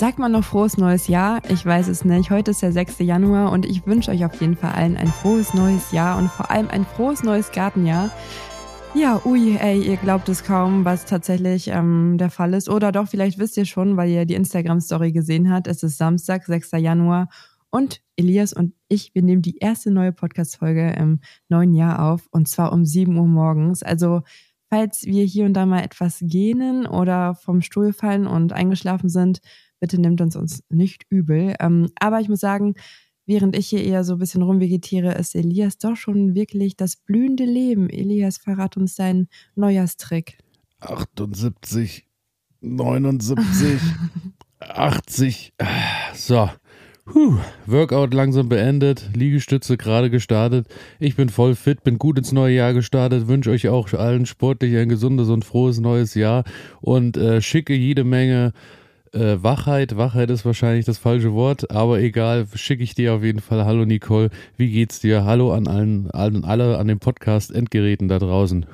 Sagt man noch frohes neues Jahr? Ich weiß es nicht. Heute ist der 6. Januar und ich wünsche euch auf jeden Fall allen ein frohes neues Jahr und vor allem ein frohes neues Gartenjahr. Ja, ui, ey, ihr glaubt es kaum, was tatsächlich ähm, der Fall ist. Oder doch, vielleicht wisst ihr schon, weil ihr die Instagram-Story gesehen habt. Es ist Samstag, 6. Januar und Elias und ich, wir nehmen die erste neue Podcast-Folge im neuen Jahr auf und zwar um 7 Uhr morgens. Also falls wir hier und da mal etwas gähnen oder vom Stuhl fallen und eingeschlafen sind, bitte nimmt uns uns nicht übel. Ähm, aber ich muss sagen, während ich hier eher so ein bisschen rumvegetiere, ist Elias doch schon wirklich das blühende Leben. Elias, verrat uns deinen Neujahrstrick. 78, 79, 80. So, Puh, Workout langsam beendet, Liegestütze gerade gestartet. Ich bin voll fit, bin gut ins neue Jahr gestartet, wünsche euch auch allen sportlich ein gesundes und frohes neues Jahr und äh, schicke jede Menge äh, Wachheit. Wachheit ist wahrscheinlich das falsche Wort, aber egal, schicke ich dir auf jeden Fall. Hallo Nicole, wie geht's dir? Hallo an allen, allen alle an den Podcast-Endgeräten da draußen.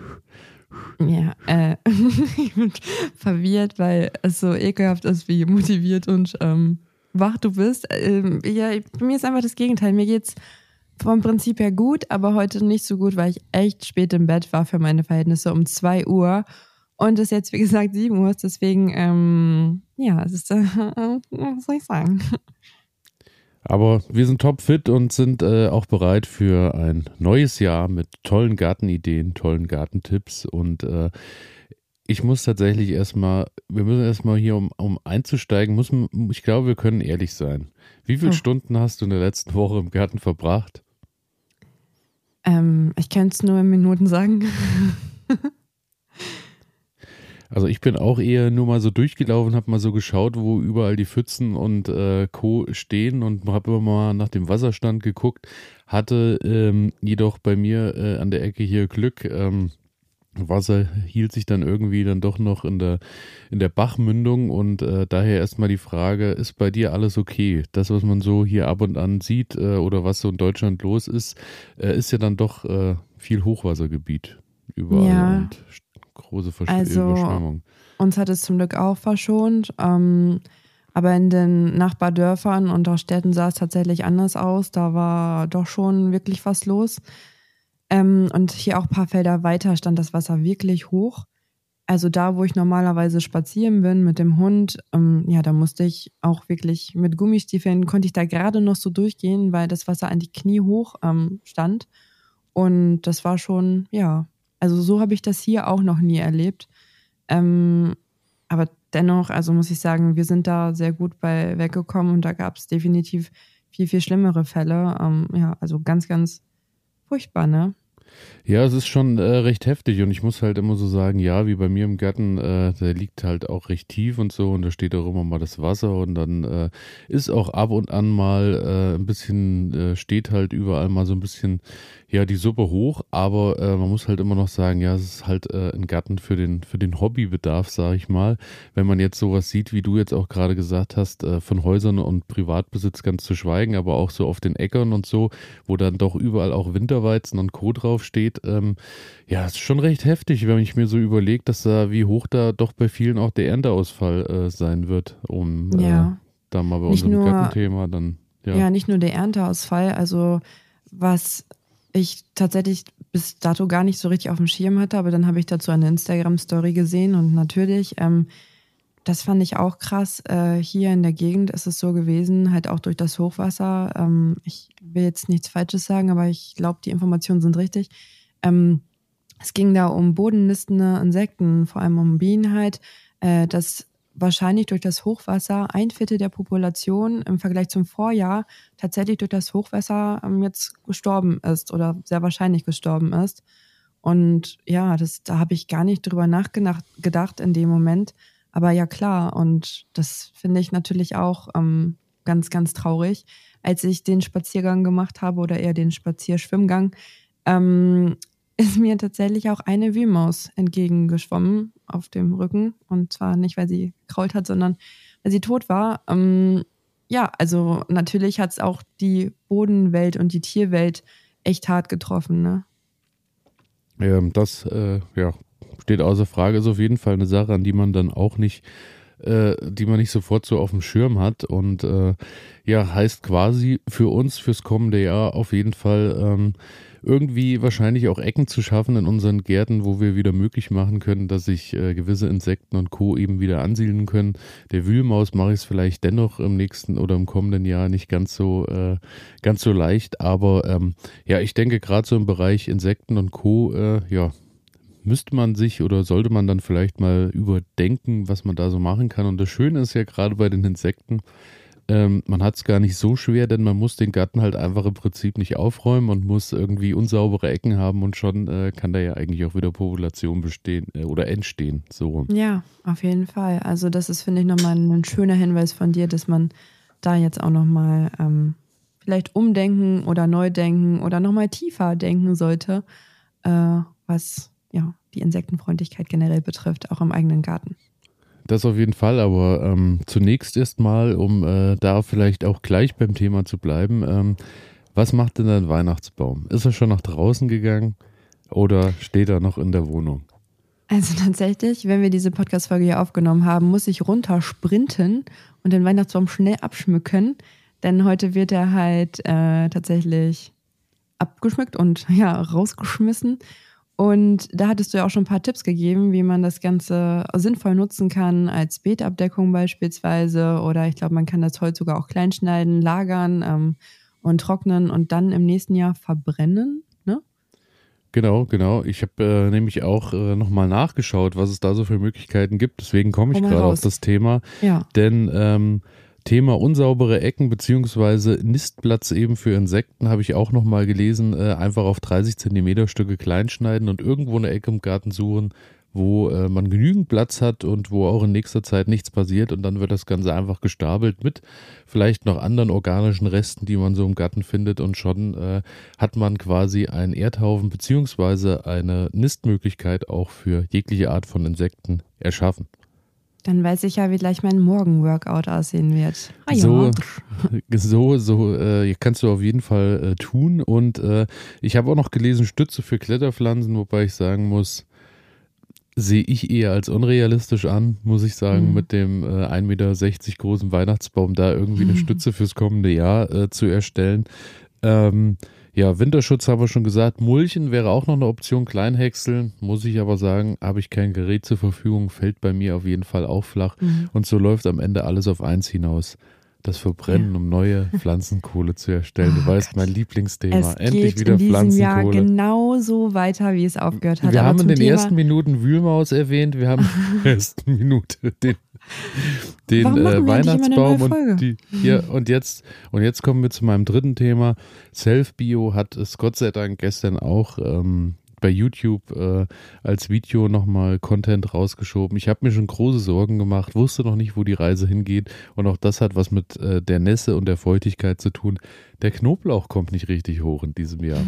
Ja, äh, ich bin verwirrt, weil es so ekelhaft ist, wie motiviert und ähm, wach du bist. Ähm, ja, mir ist einfach das Gegenteil. Mir geht's vom Prinzip her gut, aber heute nicht so gut, weil ich echt spät im Bett war für meine Verhältnisse um 2 Uhr. Und es jetzt, wie gesagt, 7 Uhr ist. Deswegen, ähm, ja, es ist, äh, was soll ich sagen? Aber wir sind topfit und sind äh, auch bereit für ein neues Jahr mit tollen Gartenideen, tollen Gartentipps und äh, ich muss tatsächlich erstmal, wir müssen erstmal hier, um, um einzusteigen, müssen, ich glaube, wir können ehrlich sein. Wie viele hm. Stunden hast du in der letzten Woche im Garten verbracht? Ähm, ich kann es nur in Minuten sagen. also ich bin auch eher nur mal so durchgelaufen, habe mal so geschaut, wo überall die Pfützen und äh, Co. stehen und habe immer mal nach dem Wasserstand geguckt, hatte ähm, jedoch bei mir äh, an der Ecke hier Glück. Ähm, Wasser hielt sich dann irgendwie dann doch noch in der, in der Bachmündung und äh, daher erstmal die Frage, ist bei dir alles okay? Das, was man so hier ab und an sieht äh, oder was so in Deutschland los ist, äh, ist ja dann doch äh, viel Hochwassergebiet überall ja. und große Versch also, Überschwemmung. Uns hat es zum Glück auch verschont, ähm, aber in den Nachbardörfern und auch Städten sah es tatsächlich anders aus. Da war doch schon wirklich was los. Ähm, und hier auch ein paar Felder weiter stand das Wasser wirklich hoch. Also da, wo ich normalerweise spazieren bin mit dem Hund, ähm, ja, da musste ich auch wirklich mit Gummistiefeln, konnte ich da gerade noch so durchgehen, weil das Wasser an die Knie hoch ähm, stand. Und das war schon, ja, also so habe ich das hier auch noch nie erlebt. Ähm, aber dennoch, also muss ich sagen, wir sind da sehr gut bei weggekommen und da gab es definitiv viel, viel schlimmere Fälle. Ähm, ja, also ganz, ganz furchtbar, ne? Ja, es ist schon äh, recht heftig und ich muss halt immer so sagen, ja, wie bei mir im Garten, äh, der liegt halt auch recht tief und so und da steht auch immer mal das Wasser und dann äh, ist auch ab und an mal äh, ein bisschen, äh, steht halt überall mal so ein bisschen ja, die Suppe hoch, aber äh, man muss halt immer noch sagen, ja, es ist halt ein Garten für den, für den Hobbybedarf, sage ich mal. Wenn man jetzt sowas sieht, wie du jetzt auch gerade gesagt hast, von Häusern und Privatbesitz ganz zu schweigen, aber auch so auf den Äckern und so, wo dann doch überall auch Winterweizen und Co. draufsteht, ähm, ja, ist schon recht heftig, wenn ich mir so überlege, dass da, wie hoch da doch bei vielen auch der Ernteausfall äh, sein wird, um äh, ja. da mal bei nicht unserem Gartenthema dann. Ja. ja, nicht nur der Ernteausfall, also was ich tatsächlich bis dato gar nicht so richtig auf dem Schirm hatte, aber dann habe ich dazu eine Instagram-Story gesehen und natürlich, ähm, das fand ich auch krass. Äh, hier in der Gegend ist es so gewesen, halt auch durch das Hochwasser. Ähm, ich will jetzt nichts Falsches sagen, aber ich glaube, die Informationen sind richtig. Ähm, es ging da um bodennistende Insekten, vor allem um Bienen halt, äh, dass wahrscheinlich durch das Hochwasser ein Viertel der Population im Vergleich zum Vorjahr tatsächlich durch das Hochwasser ähm, jetzt gestorben ist oder sehr wahrscheinlich gestorben ist. Und ja, das, da habe ich gar nicht drüber nachgedacht in dem Moment. Aber ja, klar. Und das finde ich natürlich auch ähm, ganz, ganz traurig. Als ich den Spaziergang gemacht habe oder eher den Spazierschwimmgang, ähm, ist mir tatsächlich auch eine Wühlmaus entgegengeschwommen auf dem Rücken. Und zwar nicht, weil sie krault hat, sondern weil sie tot war. Ähm, ja, also natürlich hat es auch die Bodenwelt und die Tierwelt echt hart getroffen, ne? Ja, das äh, ja, steht außer Frage, ist auf jeden Fall eine Sache, an die man dann auch nicht äh, die man nicht sofort so auf dem Schirm hat. Und äh, ja, heißt quasi für uns fürs kommende Jahr auf jeden Fall ähm, irgendwie wahrscheinlich auch Ecken zu schaffen in unseren Gärten, wo wir wieder möglich machen können, dass sich äh, gewisse Insekten und Co. eben wieder ansiedeln können. Der Wühlmaus mache ich es vielleicht dennoch im nächsten oder im kommenden Jahr nicht ganz so, äh, ganz so leicht. Aber ähm, ja, ich denke gerade so im Bereich Insekten und Co. Äh, ja, müsste man sich oder sollte man dann vielleicht mal überdenken, was man da so machen kann. Und das Schöne ist ja gerade bei den Insekten, ähm, man hat es gar nicht so schwer, denn man muss den Garten halt einfach im Prinzip nicht aufräumen und muss irgendwie unsaubere Ecken haben und schon äh, kann da ja eigentlich auch wieder Population bestehen äh, oder entstehen. So. Ja, auf jeden Fall. Also das ist, finde ich, nochmal ein schöner Hinweis von dir, dass man da jetzt auch nochmal ähm, vielleicht umdenken oder neu denken oder nochmal tiefer denken sollte, äh, was ja die Insektenfreundlichkeit generell betrifft, auch im eigenen Garten. Das auf jeden Fall, aber ähm, zunächst erstmal, um äh, da vielleicht auch gleich beim Thema zu bleiben, ähm, was macht denn dein Weihnachtsbaum? Ist er schon nach draußen gegangen oder steht er noch in der Wohnung? Also tatsächlich, wenn wir diese Podcast-Folge hier aufgenommen haben, muss ich runter sprinten und den Weihnachtsbaum schnell abschmücken, denn heute wird er halt äh, tatsächlich abgeschmückt und ja, rausgeschmissen. Und da hattest du ja auch schon ein paar Tipps gegeben, wie man das Ganze sinnvoll nutzen kann, als Beetabdeckung beispielsweise. Oder ich glaube, man kann das Holz sogar auch kleinschneiden, lagern ähm, und trocknen und dann im nächsten Jahr verbrennen. Ne? Genau, genau. Ich habe äh, nämlich auch äh, nochmal nachgeschaut, was es da so für Möglichkeiten gibt. Deswegen komme ich gerade auf das Thema. Ja. Denn ähm, Thema unsaubere Ecken beziehungsweise Nistplatz eben für Insekten habe ich auch nochmal gelesen. Äh, einfach auf 30 Zentimeter Stücke kleinschneiden und irgendwo eine Ecke im Garten suchen, wo äh, man genügend Platz hat und wo auch in nächster Zeit nichts passiert und dann wird das Ganze einfach gestapelt mit vielleicht noch anderen organischen Resten, die man so im Garten findet und schon äh, hat man quasi einen Erdhaufen beziehungsweise eine Nistmöglichkeit auch für jegliche Art von Insekten erschaffen. Dann weiß ich ja, wie gleich mein Morgen-Workout aussehen wird. Ah, ja. So, so, so äh, kannst du auf jeden Fall äh, tun. Und äh, ich habe auch noch gelesen, Stütze für Kletterpflanzen, wobei ich sagen muss, sehe ich eher als unrealistisch an, muss ich sagen, mhm. mit dem äh, 1,60 Meter großen Weihnachtsbaum da irgendwie eine Stütze fürs kommende Jahr äh, zu erstellen. Ähm, ja, Winterschutz haben wir schon gesagt. Mulchen wäre auch noch eine Option. Kleinhäckseln, muss ich aber sagen, habe ich kein Gerät zur Verfügung, fällt bei mir auf jeden Fall auch flach. Mhm. Und so läuft am Ende alles auf eins hinaus. Das Verbrennen, ja. um neue Pflanzenkohle zu erstellen. Oh, du weißt, Gott. mein Lieblingsthema. Es Endlich geht wieder in diesem Pflanzenkohle. Jahr genauso weiter, wie es aufgehört hat. Wir aber haben in den Thema ersten Minuten Wühlmaus erwähnt. Wir haben in der ersten Minute den den äh, Weihnachtsbaum und die hier und jetzt und jetzt kommen wir zu meinem dritten Thema. Self Bio hat es Gott sei Dank gestern auch ähm, bei YouTube äh, als Video nochmal Content rausgeschoben. Ich habe mir schon große Sorgen gemacht, wusste noch nicht, wo die Reise hingeht. Und auch das hat was mit äh, der Nässe und der Feuchtigkeit zu tun. Der Knoblauch kommt nicht richtig hoch in diesem Jahr.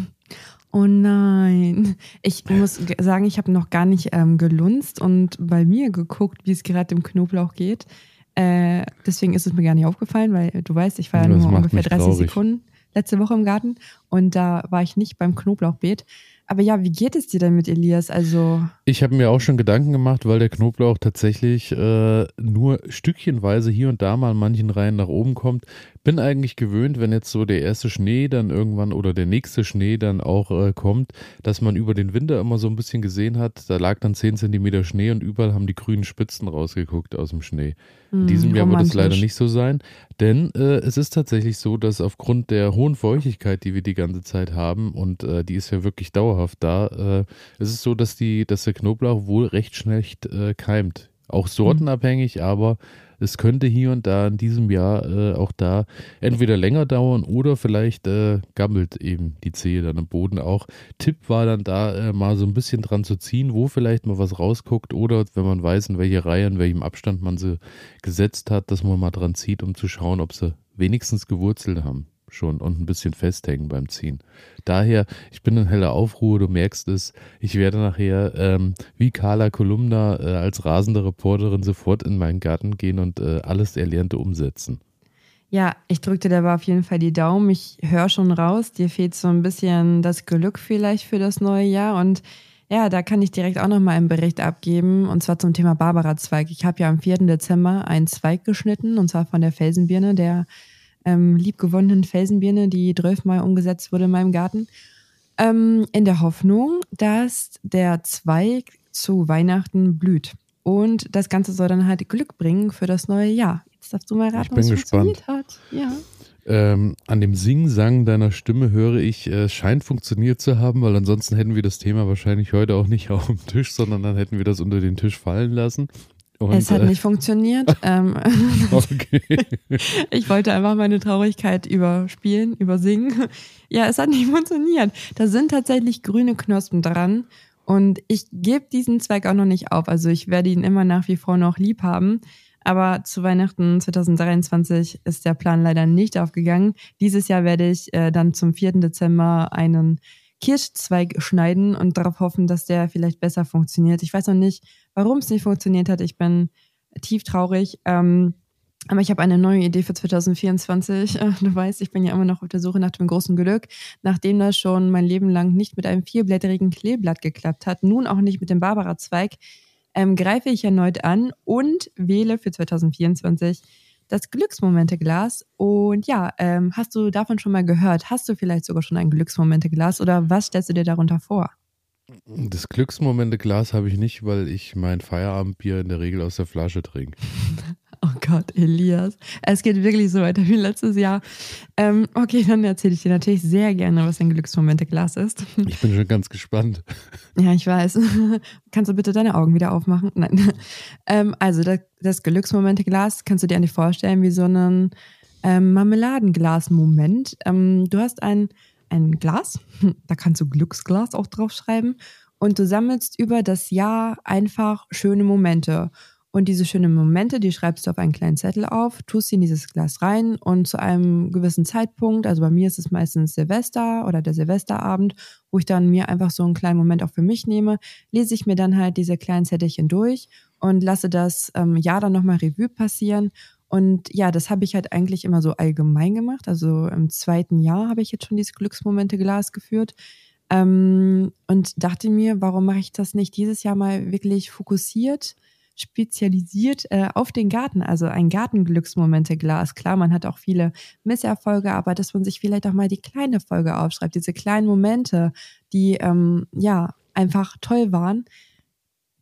Oh nein. Ich muss sagen, ich habe noch gar nicht ähm, gelunzt und bei mir geguckt, wie es gerade im Knoblauch geht. Äh, deswegen ist es mir gar nicht aufgefallen, weil du weißt, ich war ja nur ungefähr 30 traurig. Sekunden letzte Woche im Garten und da war ich nicht beim Knoblauchbeet. Aber ja, wie geht es dir denn mit Elias? Also ich habe mir auch schon Gedanken gemacht, weil der Knoblauch tatsächlich äh, nur stückchenweise hier und da mal in manchen Reihen nach oben kommt. Bin eigentlich gewöhnt, wenn jetzt so der erste Schnee dann irgendwann oder der nächste Schnee dann auch äh, kommt, dass man über den Winter immer so ein bisschen gesehen hat, da lag dann 10 Zentimeter Schnee und überall haben die grünen Spitzen rausgeguckt aus dem Schnee. In hm, diesem Jahr wird es leider nicht so sein, denn äh, es ist tatsächlich so, dass aufgrund der hohen Feuchtigkeit, die wir die ganze Zeit haben und äh, die ist ja wirklich dauerhaft da, äh, es ist so, dass die, dass der Knoblauch wohl recht schlecht äh, keimt. Auch sortenabhängig, mhm. aber es könnte hier und da in diesem Jahr äh, auch da entweder länger dauern oder vielleicht äh, gammelt eben die Zehe dann im Boden auch. Tipp war dann da äh, mal so ein bisschen dran zu ziehen, wo vielleicht mal was rausguckt oder wenn man weiß, in welche Reihe, in welchem Abstand man sie gesetzt hat, dass man mal dran zieht, um zu schauen, ob sie wenigstens gewurzelt haben schon und ein bisschen festhängen beim Ziehen. Daher, ich bin in heller Aufruhr, du merkst es, ich werde nachher ähm, wie Carla Kolumna äh, als rasende Reporterin sofort in meinen Garten gehen und äh, alles Erlernte umsetzen. Ja, ich drückte dabei auf jeden Fall die Daumen. Ich höre schon raus, dir fehlt so ein bisschen das Glück vielleicht für das neue Jahr und Ja, da kann ich direkt auch nochmal einen Bericht abgeben und zwar zum Thema Barbara-Zweig. Ich habe ja am 4. Dezember einen Zweig geschnitten und zwar von der Felsenbirne, der ähm, liebgewonnenen Felsenbirne, die 12 Mal umgesetzt wurde in meinem Garten. Ähm, in der Hoffnung, dass der Zweig zu Weihnachten blüht. Und das Ganze soll dann halt Glück bringen für das neue Jahr. Jetzt darfst du mal raten, was gespannt. hat. Ja. Ähm, an dem Sing-Sang deiner Stimme höre ich, äh, es scheint funktioniert zu haben, weil ansonsten hätten wir das Thema wahrscheinlich heute auch nicht auf dem Tisch, sondern dann hätten wir das unter den Tisch fallen lassen. Und, es hat äh, nicht funktioniert. ähm, Okay. ich wollte einfach meine Traurigkeit überspielen, übersingen. Ja, es hat nicht funktioniert. Da sind tatsächlich grüne Knospen dran. Und ich gebe diesen Zweig auch noch nicht auf. Also ich werde ihn immer nach wie vor noch lieb haben. Aber zu Weihnachten 2023 ist der Plan leider nicht aufgegangen. Dieses Jahr werde ich äh, dann zum 4. Dezember einen Kirschzweig schneiden und darauf hoffen, dass der vielleicht besser funktioniert. Ich weiß noch nicht, warum es nicht funktioniert hat. Ich bin tief traurig. Ähm, aber ich habe eine neue Idee für 2024. Äh, Du weißt, ich bin ja immer noch auf der Suche nach dem großen Glück. Nachdem das schon mein Leben lang nicht mit einem vierblättrigen Kleeblatt geklappt hat, nun auch nicht mit dem Barbara-Zweig, ähm, greife ich erneut an und wähle für 2024 das Glücksmomente-Glas. Und ja, ähm, hast du davon schon mal gehört? Hast du vielleicht sogar schon ein Glücksmomente-Glas oder was stellst du dir darunter vor? Das Glücksmomente-Glas habe ich nicht, weil ich mein Feierabendbier in der Regel aus der Flasche trinke. Gott, Elias. Es geht wirklich so weiter wie letztes Jahr. Ähm, okay, dann erzähle ich dir natürlich sehr gerne, was ein Glücksmomente-Glas ist. Ich bin schon ganz gespannt. Ja, ich weiß. Kannst du bitte deine Augen wieder aufmachen? Nein. Ähm, also, das, das Glücksmomente-Glas kannst du dir eigentlich vorstellen wie so einen ähm, Marmeladenglas-Moment. Ähm, du hast ein, ein Glas, da kannst du Glücksglas auch draufschreiben und du sammelst über das Jahr einfach schöne Momente. Und diese schönen Momente, die schreibst du auf einen kleinen Zettel auf, tust sie in dieses Glas rein und zu einem gewissen Zeitpunkt, also bei mir ist es meistens Silvester oder der Silvesterabend, wo ich dann mir einfach so einen kleinen Moment auch für mich nehme, lese ich mir dann halt diese kleinen Zettelchen durch und lasse das ähm, Jahr dann nochmal Revue passieren. Und ja, das habe ich halt eigentlich immer so allgemein gemacht. Also im zweiten Jahr habe ich jetzt schon dieses Glücksmomente-Glas geführt. Ähm, und dachte mir, warum mache ich das nicht dieses Jahr mal wirklich fokussiert? Spezialisiert äh, auf den Garten, also ein Gartenglücksmomente-Glas. Klar, man hat auch viele Misserfolge, aber dass man sich vielleicht auch mal die kleine Folge aufschreibt, diese kleinen Momente, die ähm, ja einfach toll waren.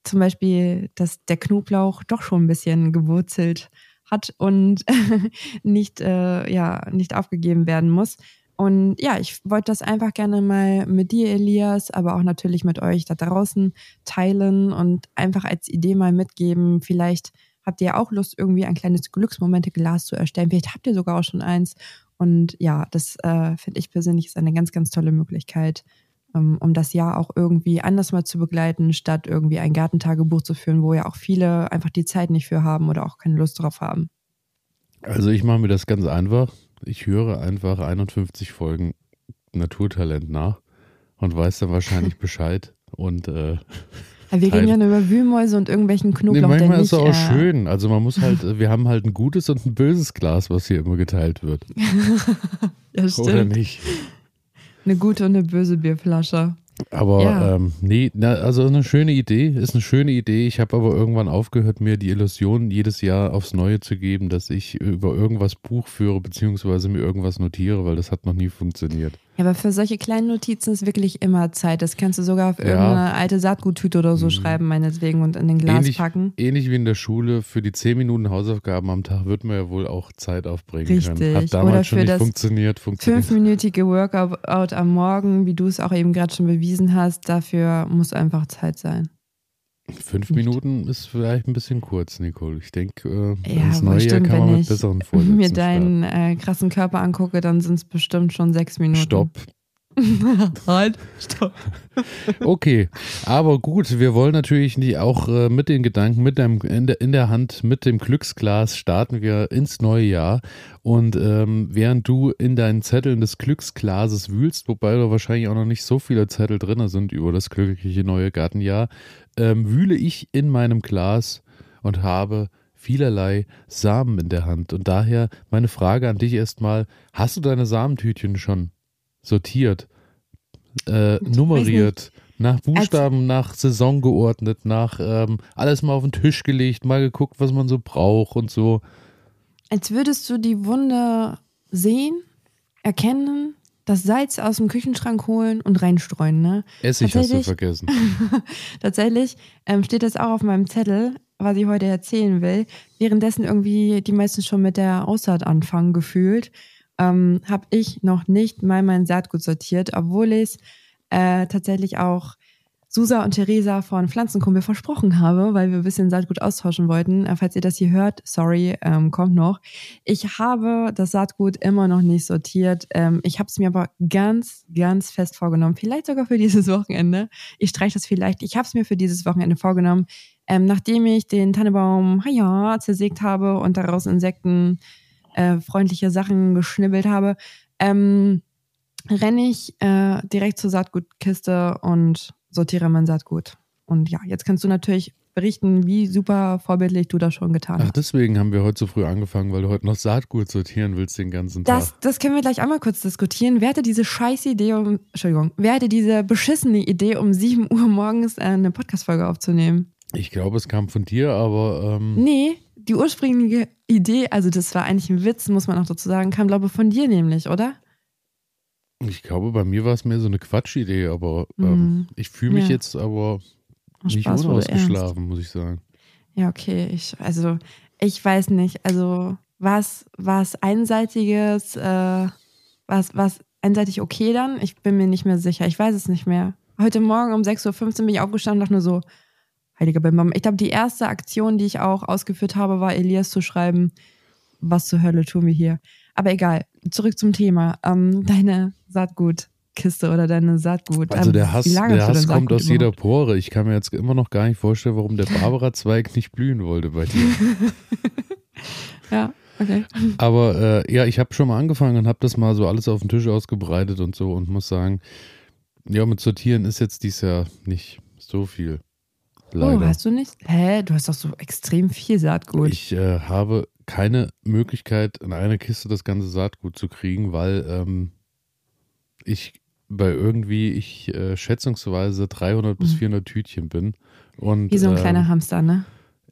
Zum Beispiel, dass der Knoblauch doch schon ein bisschen gewurzelt hat und nicht, äh, ja, nicht aufgegeben werden muss. Und ja, ich wollte das einfach gerne mal mit dir, Elias, aber auch natürlich mit euch da draußen teilen und einfach als Idee mal mitgeben. Vielleicht habt ihr auch Lust, irgendwie ein kleines Glücksmomente-Glas zu erstellen. Vielleicht habt ihr sogar auch schon eins. Und ja, das äh, finde ich persönlich ist eine ganz, ganz tolle Möglichkeit, ähm, um das Jahr auch irgendwie anders mal zu begleiten, statt irgendwie ein Gartentagebuch zu führen, wo ja auch viele einfach die Zeit nicht für haben oder auch keine Lust drauf haben. Also ich mache mir das ganz einfach. Ich höre einfach 51 Folgen Naturtalent nach und weiß dann wahrscheinlich Bescheid. Und äh, wir reden ja nur über Wühlmäuse und irgendwelchen nee, Knoblauch, der manchmal ist es auch äh, schön. Also man muss halt, wir haben halt ein gutes und ein böses Glas, was hier immer geteilt wird. ja, Oder stimmt. nicht? Eine gute und eine böse Bierflasche. Aber Ja. ähm, nee, na, also eine schöne Idee, ist eine schöne Idee. Ich habe aber irgendwann aufgehört, mir die Illusion jedes Jahr aufs Neue zu geben, dass ich über irgendwas Buch führe, beziehungsweise mir irgendwas notiere, weil das hat noch nie funktioniert. Ja, aber für solche kleinen Notizen ist wirklich immer Zeit. Das kannst du sogar auf Ja. irgendeine alte Saatguttüte oder so schreiben, meinetwegen, und in den Glas Ähnlich, packen. ähnlich wie in der Schule, für die 10 Minuten Hausaufgaben am Tag wird man ja wohl auch Zeit aufbringen können. Richtig. Hat damals Oder schon für nicht das funktioniert, funktioniert. Fünfminütige Workout am Morgen, wie du es auch eben gerade schon bewiesen hast, dafür muss einfach Zeit sein. Fünf. Minuten ist vielleicht ein bisschen kurz, Nicole. Ich denke, äh, Ja, ins aber neue Jahr stimmt, kann man wenn mit ich besseren Vorsätzen mir deinen äh, krassen Körper angucke, dann sind es bestimmt schon sechs Minuten. Stopp. halt, stopp. Okay, aber gut, wir wollen natürlich nicht auch äh, mit den Gedanken, mit dem, in, der, in der Hand, mit dem Glücksglas starten wir ins neue Jahr. Und ähm, während du in deinen Zetteln des Glücksglases wühlst, wobei da wahrscheinlich auch noch nicht so viele Zettel drin sind über das glückliche neue Gartenjahr, ähm, wühle ich in meinem Glas und habe vielerlei Samen in der Hand. Und daher meine Frage an dich erstmal, hast du deine Samentütchen schon sortiert, äh, nummeriert, Nach Buchstaben, als, nach Saison geordnet, nach ähm, alles mal auf den Tisch gelegt, mal geguckt, was man so braucht und so. Als würdest du die Wunde sehen, erkennen, das Salz aus dem Küchenschrank holen und reinstreuen. Ne? Essig hast du vergessen. tatsächlich ähm, steht das auch auf meinem Zettel, was ich heute erzählen will. Währenddessen irgendwie die meisten schon mit der Aussaat anfangen gefühlt, ähm, habe ich noch nicht mal mein Saatgut sortiert, obwohl ich äh, tatsächlich auch Susa und Theresa von Pflanzenkumpel versprochen habe, weil wir ein bisschen Saatgut austauschen wollten. Äh, falls ihr das hier hört, sorry, ähm, kommt noch. Ich habe das Saatgut immer noch nicht sortiert. Ähm, ich habe es mir aber ganz, ganz fest vorgenommen. Vielleicht sogar für dieses Wochenende. Ich streiche das vielleicht. Ich habe es mir für dieses Wochenende vorgenommen. Ähm, nachdem ich den Tannebaum ja, zersägt habe und daraus Insekten äh, freundliche Sachen geschnibbelt habe, ähm, renne ich äh, direkt zur Saatgutkiste und sortiere mein Saatgut. Und ja, jetzt kannst du natürlich berichten, wie super vorbildlich du das schon getan hast. Ach, deswegen haben wir heute so früh angefangen, weil du heute noch Saatgut sortieren willst den ganzen Tag. Das, das können wir gleich einmal kurz diskutieren. Wer hatte diese scheiß Idee um, Entschuldigung, wer hatte diese beschissene Idee, um 7 Uhr morgens äh, eine Podcast-Folge aufzunehmen? Ich glaube, es kam von dir, aber. Ähm nee, die ursprüngliche Idee, also das war eigentlich ein Witz, muss man auch dazu sagen, kam, glaube ich, von dir nämlich, oder? Ich glaube, bei mir war es mehr so eine Quatschidee, aber ähm, mhm. ich fühle mich ja. jetzt aber nicht Spaß unausgeschlafen, muss ich sagen. Ja, okay. Ich, also, ich weiß nicht. Also, was was einseitiges, äh, was was einseitig okay dann? Ich bin mir nicht mehr sicher. Ich weiß es nicht mehr. Heute Morgen um 6.15 Uhr bin ich aufgestanden und dachte nur so, heiliger Bimbam. Ich glaube, die erste Aktion, die ich auch ausgeführt habe, war Elias zu schreiben, was zur Hölle tun wir hier. Aber egal, zurück zum Thema. Ähm, deine Saatgutkiste oder deine Saatgut. Also der ähm, Hass, der Hass kommt aus jeder Pore. Ich kann mir jetzt immer noch gar nicht vorstellen, warum der Barbara-Zweig nicht blühen wollte bei dir. ja, okay. Aber äh, ja, ich habe schon mal angefangen und habe das mal so alles auf den Tisch ausgebreitet und so und muss sagen, ja, mit Sortieren ist jetzt dies Jahr nicht so viel. Leider. Oh, hast du nicht? Hä? Du hast doch so extrem viel Saatgut. Ich äh, habe keine Möglichkeit, in einer Kiste das ganze Saatgut zu kriegen, weil ähm, ich bei irgendwie, ich äh, schätzungsweise 300 bis 400 mhm. Tütchen bin. Und, Wie so ein ähm, kleiner Hamster, ne?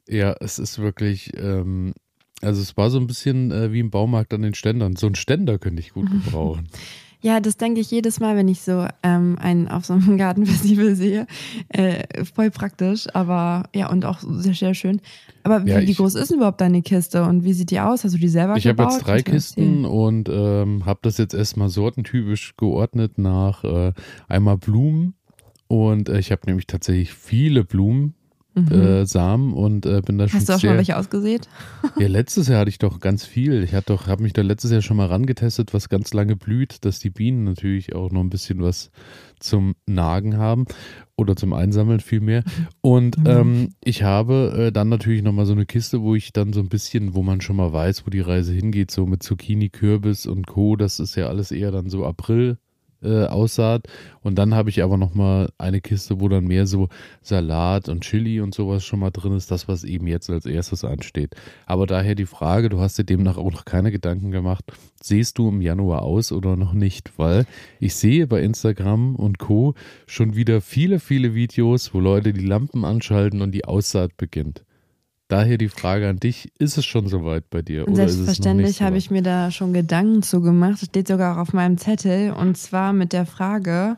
Ja, es ist wirklich, ähm, also es war so ein bisschen äh, wie im Baumarkt an den Ständern. So einen Ständer könnte ich gut gebrauchen. Ja, das denke ich jedes Mal, wenn ich so ähm, einen auf so einem Gartenfestival sehe. Äh, voll praktisch, aber ja, und auch sehr, sehr schön. Aber wie, ja, ich, wie, groß ist überhaupt deine Kiste und wie sieht die aus? Hast du die selber ich gebaut? Ich habe jetzt drei Kisten und ähm, habe das jetzt erstmal sortentypisch geordnet nach äh, einmal Blumen. Und äh, ich habe nämlich tatsächlich viele Blumen, mhm. äh, Samen und äh, bin da schon Hast du auch sehr, schon mal welche ausgesät? Ja, letztes Jahr hatte ich doch ganz viel. Ich hatte doch, habe mich da letztes Jahr schon mal rangetestet, was ganz lange blüht, dass die Bienen natürlich auch noch ein bisschen was zum Nagen haben oder zum Einsammeln vielmehr. Und mhm. ähm, ich habe äh, dann natürlich nochmal so eine Kiste, wo ich dann so ein bisschen, wo man schon mal weiß, wo die Reise hingeht, so mit Zucchini, Kürbis und Co. Das ist ja alles eher dann so April äh, Aussaat. Und dann habe ich aber nochmal eine Kiste, wo dann mehr so Salat und Chili und sowas schon mal drin ist, das, was eben jetzt als erstes ansteht. Aber daher die Frage, du hast dir demnach auch noch keine Gedanken gemacht, siehst du im Januar aus oder noch nicht? Weil ich sehe bei Instagram und Co. schon wieder viele, viele Videos, wo Leute die Lampen anschalten und die Aussaat beginnt. Daher die Frage an dich, ist es schon soweit bei dir? Oder Selbstverständlich habe ich mir da schon Gedanken zu gemacht. Das steht sogar auch auf meinem Zettel. Und zwar mit der Frage,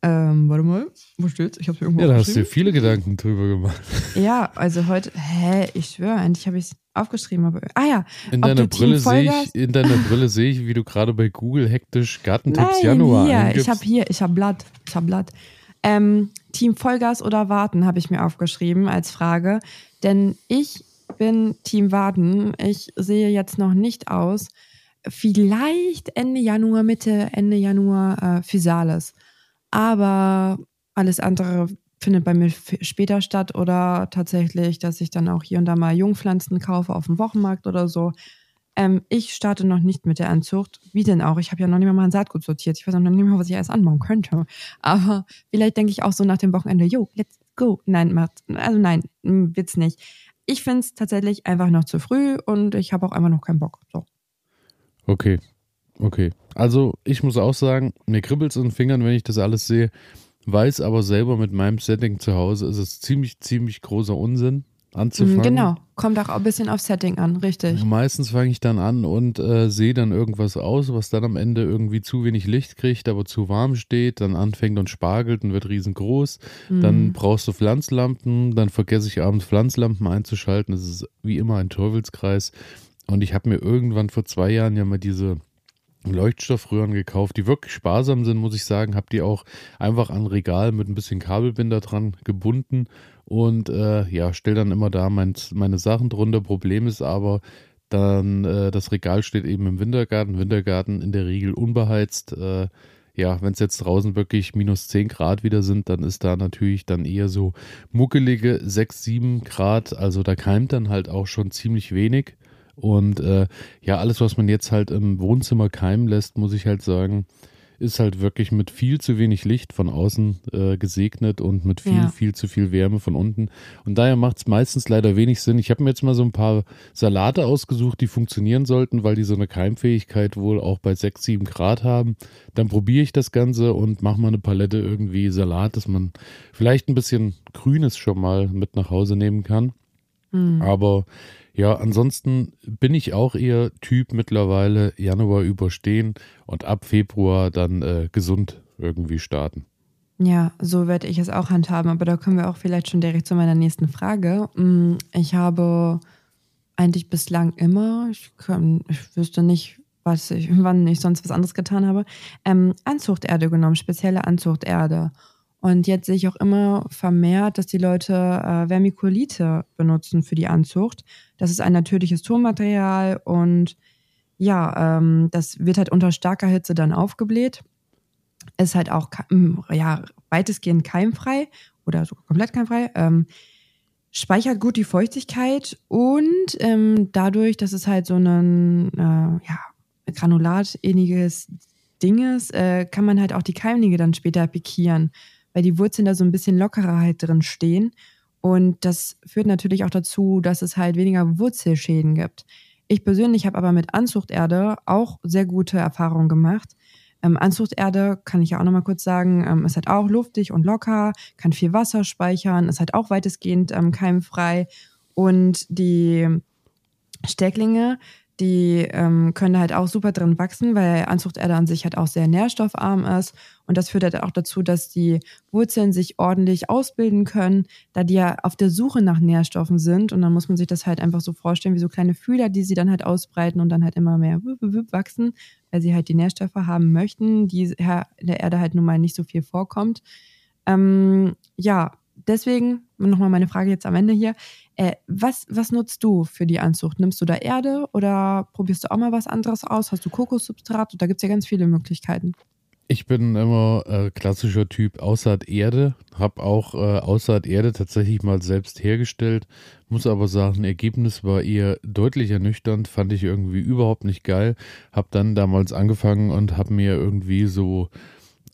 ähm, warte mal, wo steht's? Ich habe irgendwo Ja, da hast du dir viele Gedanken drüber gemacht. Ja, also heute, hä, ich schwöre, eigentlich habe ich es aufgeschrieben. Aber, ah ja, in deiner, Brille sehe ich, in deiner Brille sehe ich, wie du gerade bei Google hektisch Gartentipps Nein, Januar hier, eingibst. ich habe hier, ich habe Blatt, ich habe Blatt. Ähm, Team Vollgas oder Warten habe ich mir aufgeschrieben als Frage. Denn ich bin Team Warten. Ich sehe jetzt noch nicht aus. Vielleicht Ende Januar, Mitte, Ende Januar äh, Physalis. Aber alles andere findet bei mir später statt oder tatsächlich, dass ich dann auch hier und da mal Jungpflanzen kaufe auf dem Wochenmarkt oder so. Ähm, ich starte noch nicht mit der Anzucht. Wie denn auch? Ich habe ja noch nicht mal ein Saatgut sortiert. Ich weiß noch nicht mal, was ich erst anbauen könnte. Aber vielleicht denke ich auch so nach dem Wochenende, yo, let's go. Nein, macht, also nein, wird's nicht. Ich finde es tatsächlich einfach noch zu früh und ich habe auch einfach noch keinen Bock. So. Okay, okay. Also ich muss auch sagen, mir kribbelt es in den Fingern, wenn ich das alles sehe, weiß aber selber mit meinem Setting zu Hause ist es ziemlich, ziemlich großer Unsinn anzufangen. Genau, kommt auch ein bisschen auf Setting an, richtig. Meistens fange ich dann an und äh, sehe dann irgendwas aus, was dann am Ende irgendwie zu wenig Licht kriegt, aber zu warm steht, dann anfängt und spargelt und wird riesengroß. Mhm. Dann brauchst du Pflanzlampen, dann vergesse ich abends Pflanzlampen einzuschalten. Das ist wie immer ein Teufelskreis. Und ich habe mir irgendwann vor zwei Jahren ja mal diese Leuchtstoffröhren gekauft, die wirklich sparsam sind, muss ich sagen. Habe die auch einfach an Regal mit ein bisschen Kabelbinder dran gebunden und äh, ja, stell dann immer da mein, meine Sachen drunter. Problem ist aber, dann äh, das Regal steht eben im Wintergarten. Wintergarten in der Regel unbeheizt. Äh, ja, wenn es jetzt draußen wirklich minus 10 Grad wieder sind, dann ist da natürlich dann eher so muckelige 6, 7 Grad. Also da keimt dann halt auch schon ziemlich wenig. Und äh, ja, alles, was man jetzt halt im Wohnzimmer keimen lässt, muss ich halt sagen, ist halt wirklich mit viel zu wenig Licht von außen äh, gesegnet und mit viel, ja. viel zu viel Wärme von unten. Und daher macht es meistens leider wenig Sinn. Ich habe mir jetzt mal so ein paar Salate ausgesucht, die funktionieren sollten, weil die so eine Keimfähigkeit wohl auch bei 6, 7 Grad haben. Dann probiere ich das Ganze und mache mal eine Palette irgendwie Salat, dass man vielleicht ein bisschen Grünes schon mal mit nach Hause nehmen kann. Mhm. Aber ja, ansonsten bin ich auch eher Typ mittlerweile Januar überstehen und ab Februar dann äh, gesund irgendwie starten. Ja, so werde ich es auch handhaben, aber da kommen wir auch vielleicht schon direkt zu meiner nächsten Frage. Mm, ich habe eigentlich bislang immer, ich, kann, ich wüsste nicht, was ich, wann ich sonst was anderes getan habe, ähm, Anzuchterde genommen, spezielle Anzuchterde. Und jetzt sehe ich auch immer vermehrt, dass die Leute äh, Vermiculite benutzen für die Anzucht. Das ist ein natürliches Tonmaterial und ja, ähm, das wird halt unter starker Hitze dann aufgebläht. Ist halt auch ja, weitestgehend keimfrei oder sogar komplett keimfrei. Ähm, speichert gut die Feuchtigkeit und ähm, dadurch, dass es halt so ein äh, ja, granulatähnliches Ding ist, äh, kann man halt auch die Keimlinge dann später pikieren weil die Wurzeln da so ein bisschen lockerer halt drin stehen. Und das führt natürlich auch dazu, dass es halt weniger Wurzelschäden gibt. Ich persönlich habe aber mit Anzuchterde auch sehr gute Erfahrungen gemacht. Ähm, Anzuchterde, kann ich ja auch nochmal kurz sagen, ähm, ist halt auch luftig und locker, kann viel Wasser speichern, ist halt auch weitestgehend ähm, keimfrei. Und die Stecklinge die ähm, können halt auch super drin wachsen, weil Anzuchterde an sich halt auch sehr nährstoffarm ist. Und das führt halt auch dazu, dass die Wurzeln sich ordentlich ausbilden können, da die ja auf der Suche nach Nährstoffen sind. Und dann muss man sich das halt einfach so vorstellen, wie so kleine Fühler, die sie dann halt ausbreiten und dann halt immer mehr wachsen, weil sie halt die Nährstoffe haben möchten, die in der Erde halt nun mal nicht so viel vorkommt. Ähm, ja, deswegen nochmal meine Frage jetzt am Ende hier. Äh, was, was nutzt du für die Anzucht? Nimmst du da Erde oder probierst du auch mal was anderes aus? Hast du Kokossubstrat? Da gibt es ja ganz viele Möglichkeiten. Ich bin immer äh, klassischer Typ Aussaat Erde, habe auch äh, Aussaat Erde tatsächlich mal selbst hergestellt, muss aber sagen, Ergebnis war eher deutlich ernüchternd, fand ich irgendwie überhaupt nicht geil. Habe dann damals angefangen und habe mir irgendwie so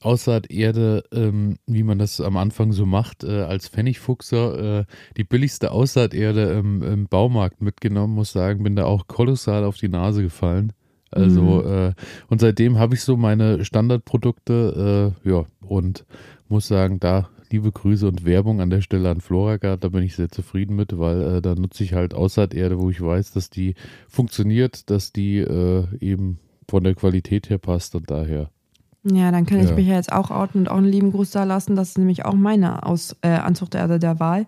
Aussaaterde, ähm, wie man das am Anfang so macht, äh, als Pfennigfuchser, äh, die billigste Aussaaterde im, im, Baumarkt mitgenommen, muss sagen, bin da auch kolossal auf die Nase gefallen. Also, mhm. äh, und seitdem habe ich so meine Standardprodukte, äh, ja, und muss sagen, da liebe Grüße und Werbung an der Stelle an Floragard, da bin ich sehr zufrieden mit, weil äh, da nutze ich halt Aussaaterde, wo ich weiß, dass die funktioniert, dass die äh, eben von der Qualität her passt und daher ja, dann kann ich ja. mich ja jetzt auch outen und auch einen lieben Gruß da lassen. Das ist nämlich auch meine Aus, äh, Anzuchterde der Wahl.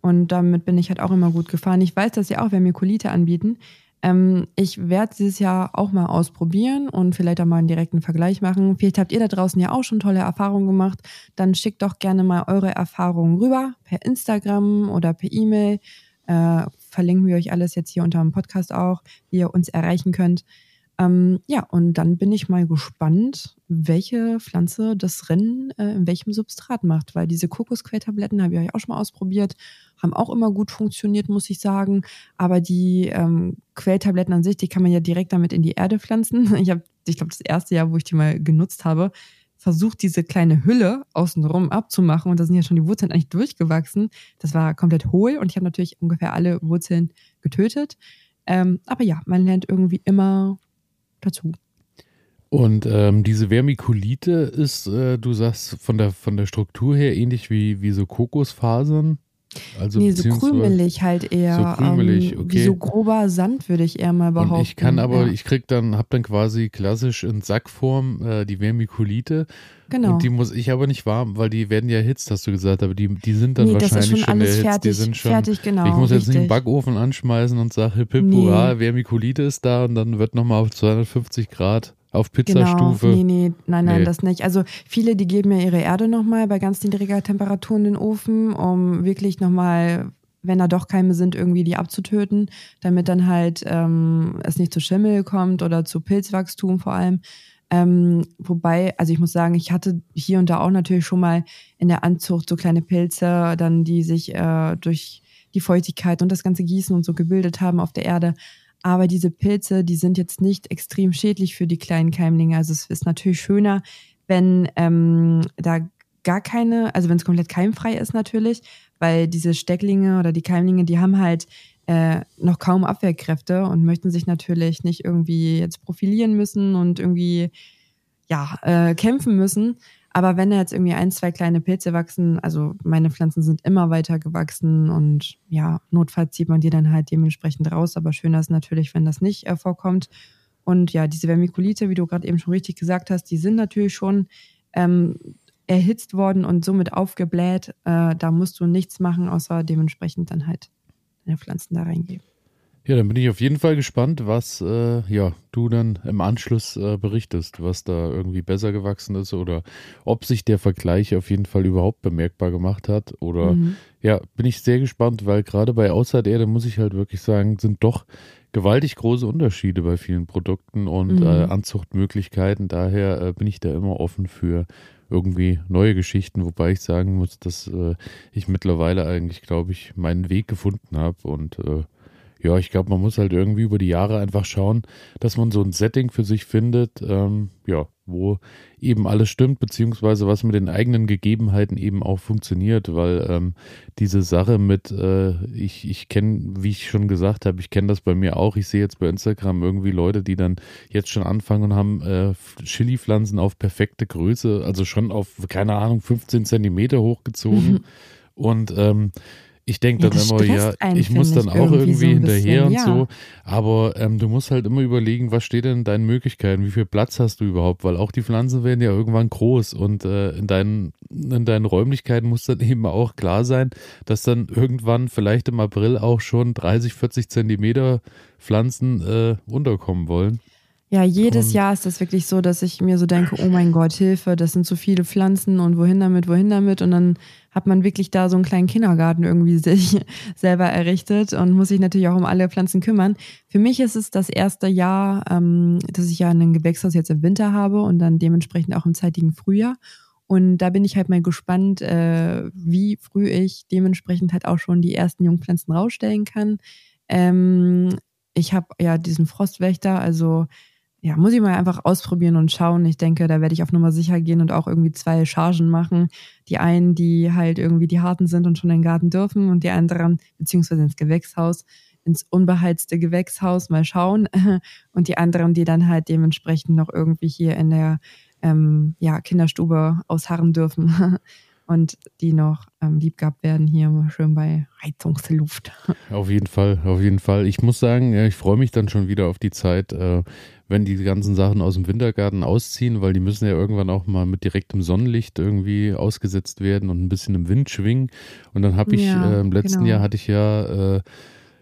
Und damit bin ich halt auch immer gut gefahren. Ich weiß, dass sie auch Vermiculite anbieten. Ähm, ich werde dieses Jahr auch mal ausprobieren und vielleicht auch mal einen direkten Vergleich machen. Vielleicht habt ihr da draußen ja auch schon tolle Erfahrungen gemacht. Dann schickt doch gerne mal eure Erfahrungen rüber per Instagram oder per E-Mail. Äh, verlinken wir euch alles jetzt hier unter dem Podcast auch, wie ihr uns erreichen könnt. Ähm, ja, und dann bin ich mal gespannt, welche Pflanze das Rennen äh, in welchem Substrat macht, weil diese Kokosquelltabletten habe ich auch schon mal ausprobiert, haben auch immer gut funktioniert, muss ich sagen. Aber die ähm, Quelltabletten an sich, die kann man ja direkt damit in die Erde pflanzen. Ich habe, ich glaube, das erste Jahr, wo ich die mal genutzt habe, versucht, diese kleine Hülle außenrum abzumachen. Und da sind ja schon die Wurzeln eigentlich durchgewachsen. Das war komplett hohl und ich habe natürlich ungefähr alle Wurzeln getötet. Ähm, aber ja, man lernt irgendwie immer dazu. Und ähm, diese Vermiculite ist, äh, du sagst, von der, von der Struktur her ähnlich wie, wie so Kokosfasern. Also nee, so krümelig halt eher. So krümelig, ähm, okay. Wie so grober Sand, würde ich eher mal behaupten. Und ich kann aber, ja. ich krieg dann, hab dann quasi klassisch in Sackform äh, die Vermiculite. Genau. Und die muss ich aber nicht warm, weil die werden ja erhitzt, hast du gesagt, aber die, die sind dann nee, wahrscheinlich schon, schon erhitzt. Fertig, die sind schon, fertig, genau. Ich muss jetzt richtig. nicht einen Backofen anschmeißen und sage, hip, hip, nee. hurra, Vermiculite ist da und dann wird nochmal auf 250 Grad auf Pizzastufe? Genau. Nee, nee, nein, nein, nee. das nicht. Also viele, die geben ja ihre Erde nochmal bei ganz niedriger Temperatur in den Ofen, um wirklich nochmal, wenn da doch Keime sind, irgendwie die abzutöten, damit dann halt ähm, es nicht zu Schimmel kommt oder zu Pilzwachstum vor allem. Ähm, wobei, also ich muss sagen, ich hatte hier und da auch natürlich schon mal in der Anzucht so kleine Pilze, dann die sich äh, durch die Feuchtigkeit und das ganze Gießen und so gebildet haben auf der Erde. Aber diese Pilze, die sind jetzt nicht extrem schädlich für die kleinen Keimlinge. Also es ist natürlich schöner, wenn ähm, da gar keine, also wenn es komplett keimfrei ist natürlich, weil diese Stecklinge oder die Keimlinge, die haben halt äh, noch kaum Abwehrkräfte und möchten sich natürlich nicht irgendwie jetzt profilieren müssen und irgendwie ja äh, kämpfen müssen. Aber wenn da jetzt irgendwie ein, zwei kleine Pilze wachsen, also meine Pflanzen sind immer weiter gewachsen und ja, notfalls zieht man die dann halt dementsprechend raus. Aber schöner ist natürlich, wenn das nicht äh, vorkommt. Und ja, diese Vermiculite, wie du gerade eben schon richtig gesagt hast, die sind natürlich schon ähm, erhitzt worden und somit aufgebläht. Äh, da musst du nichts machen, außer dementsprechend dann halt deine Pflanzen da reingeben. Ja, dann bin ich auf jeden Fall gespannt, was äh, ja, du dann im Anschluss äh, berichtest, was da irgendwie besser gewachsen ist oder ob sich der Vergleich auf jeden Fall überhaupt bemerkbar gemacht hat. Oder mhm. ja, bin ich sehr gespannt, weil gerade bei Außererde muss ich halt wirklich sagen, sind doch gewaltig große Unterschiede bei vielen Produkten und mhm. äh, Anzuchtmöglichkeiten. Daher äh, bin ich da immer offen für irgendwie neue Geschichten, wobei ich sagen muss, dass äh, ich mittlerweile eigentlich, glaube ich, meinen Weg gefunden habe und äh, ja, ich glaube, man muss halt irgendwie über die Jahre einfach schauen, dass man so ein Setting für sich findet, ähm, ja, wo eben alles stimmt, beziehungsweise was mit den eigenen Gegebenheiten eben auch funktioniert, weil ähm, diese Sache mit, äh, ich, ich kenne, wie ich schon gesagt habe, ich kenne das bei mir auch, ich sehe jetzt bei Instagram irgendwie Leute, die dann jetzt schon anfangen und haben äh, Chili-Pflanzen auf perfekte Größe, also schon auf, keine Ahnung, 15 Zentimeter hochgezogen. Und ähm, ich denke ja, dann immer, ja, ich muss dann auch irgendwie, so hinterher bisschen, und ja. so. Aber ähm, du musst halt immer überlegen, was steht denn in deinen Möglichkeiten? Wie viel Platz hast du überhaupt? Weil auch die Pflanzen werden ja irgendwann groß und äh, in, deinen, in deinen Räumlichkeiten muss dann eben auch klar sein, dass dann irgendwann vielleicht im April auch schon 30, 40 Zentimeter Pflanzen äh, unterkommen wollen. Ja, jedes und Jahr ist das wirklich so, dass ich mir so denke, oh mein Gott, Hilfe, das sind so viele Pflanzen und wohin damit, wohin damit. Und dann hat man wirklich da so einen kleinen Kindergarten irgendwie sich selber errichtet und muss sich natürlich auch um alle Pflanzen kümmern. Für mich ist es das erste Jahr, ähm, dass ich ja ein Gewächshaus jetzt im Winter habe und dann dementsprechend auch im zeitigen Frühjahr. Und da bin ich halt mal gespannt, äh, wie früh ich dementsprechend halt auch schon die ersten Jungpflanzen rausstellen kann. Ähm, ich habe ja diesen Frostwächter, also ja, muss ich mal einfach ausprobieren und schauen. Ich denke, da werde ich auf Nummer sicher gehen und auch irgendwie zwei Chargen machen. Die einen, die halt irgendwie die harten sind und schon in den Garten dürfen und die anderen, beziehungsweise ins Gewächshaus, ins unbeheizte Gewächshaus mal schauen. Und die anderen, die dann halt dementsprechend noch irgendwie hier in der ähm, ja, Kinderstube ausharren dürfen. und die noch ähm, lieb gehabt werden hier schön bei Heizungsluft. Auf jeden Fall, auf jeden Fall. Ich muss sagen, ich freue mich dann schon wieder auf die Zeit, äh, wenn die ganzen Sachen aus dem Wintergarten ausziehen, weil die müssen ja irgendwann auch mal mit direktem Sonnenlicht irgendwie ausgesetzt werden und ein bisschen im Wind schwingen. Und dann habe ich ja, äh, im letzten genau. Jahr hatte ich ja äh,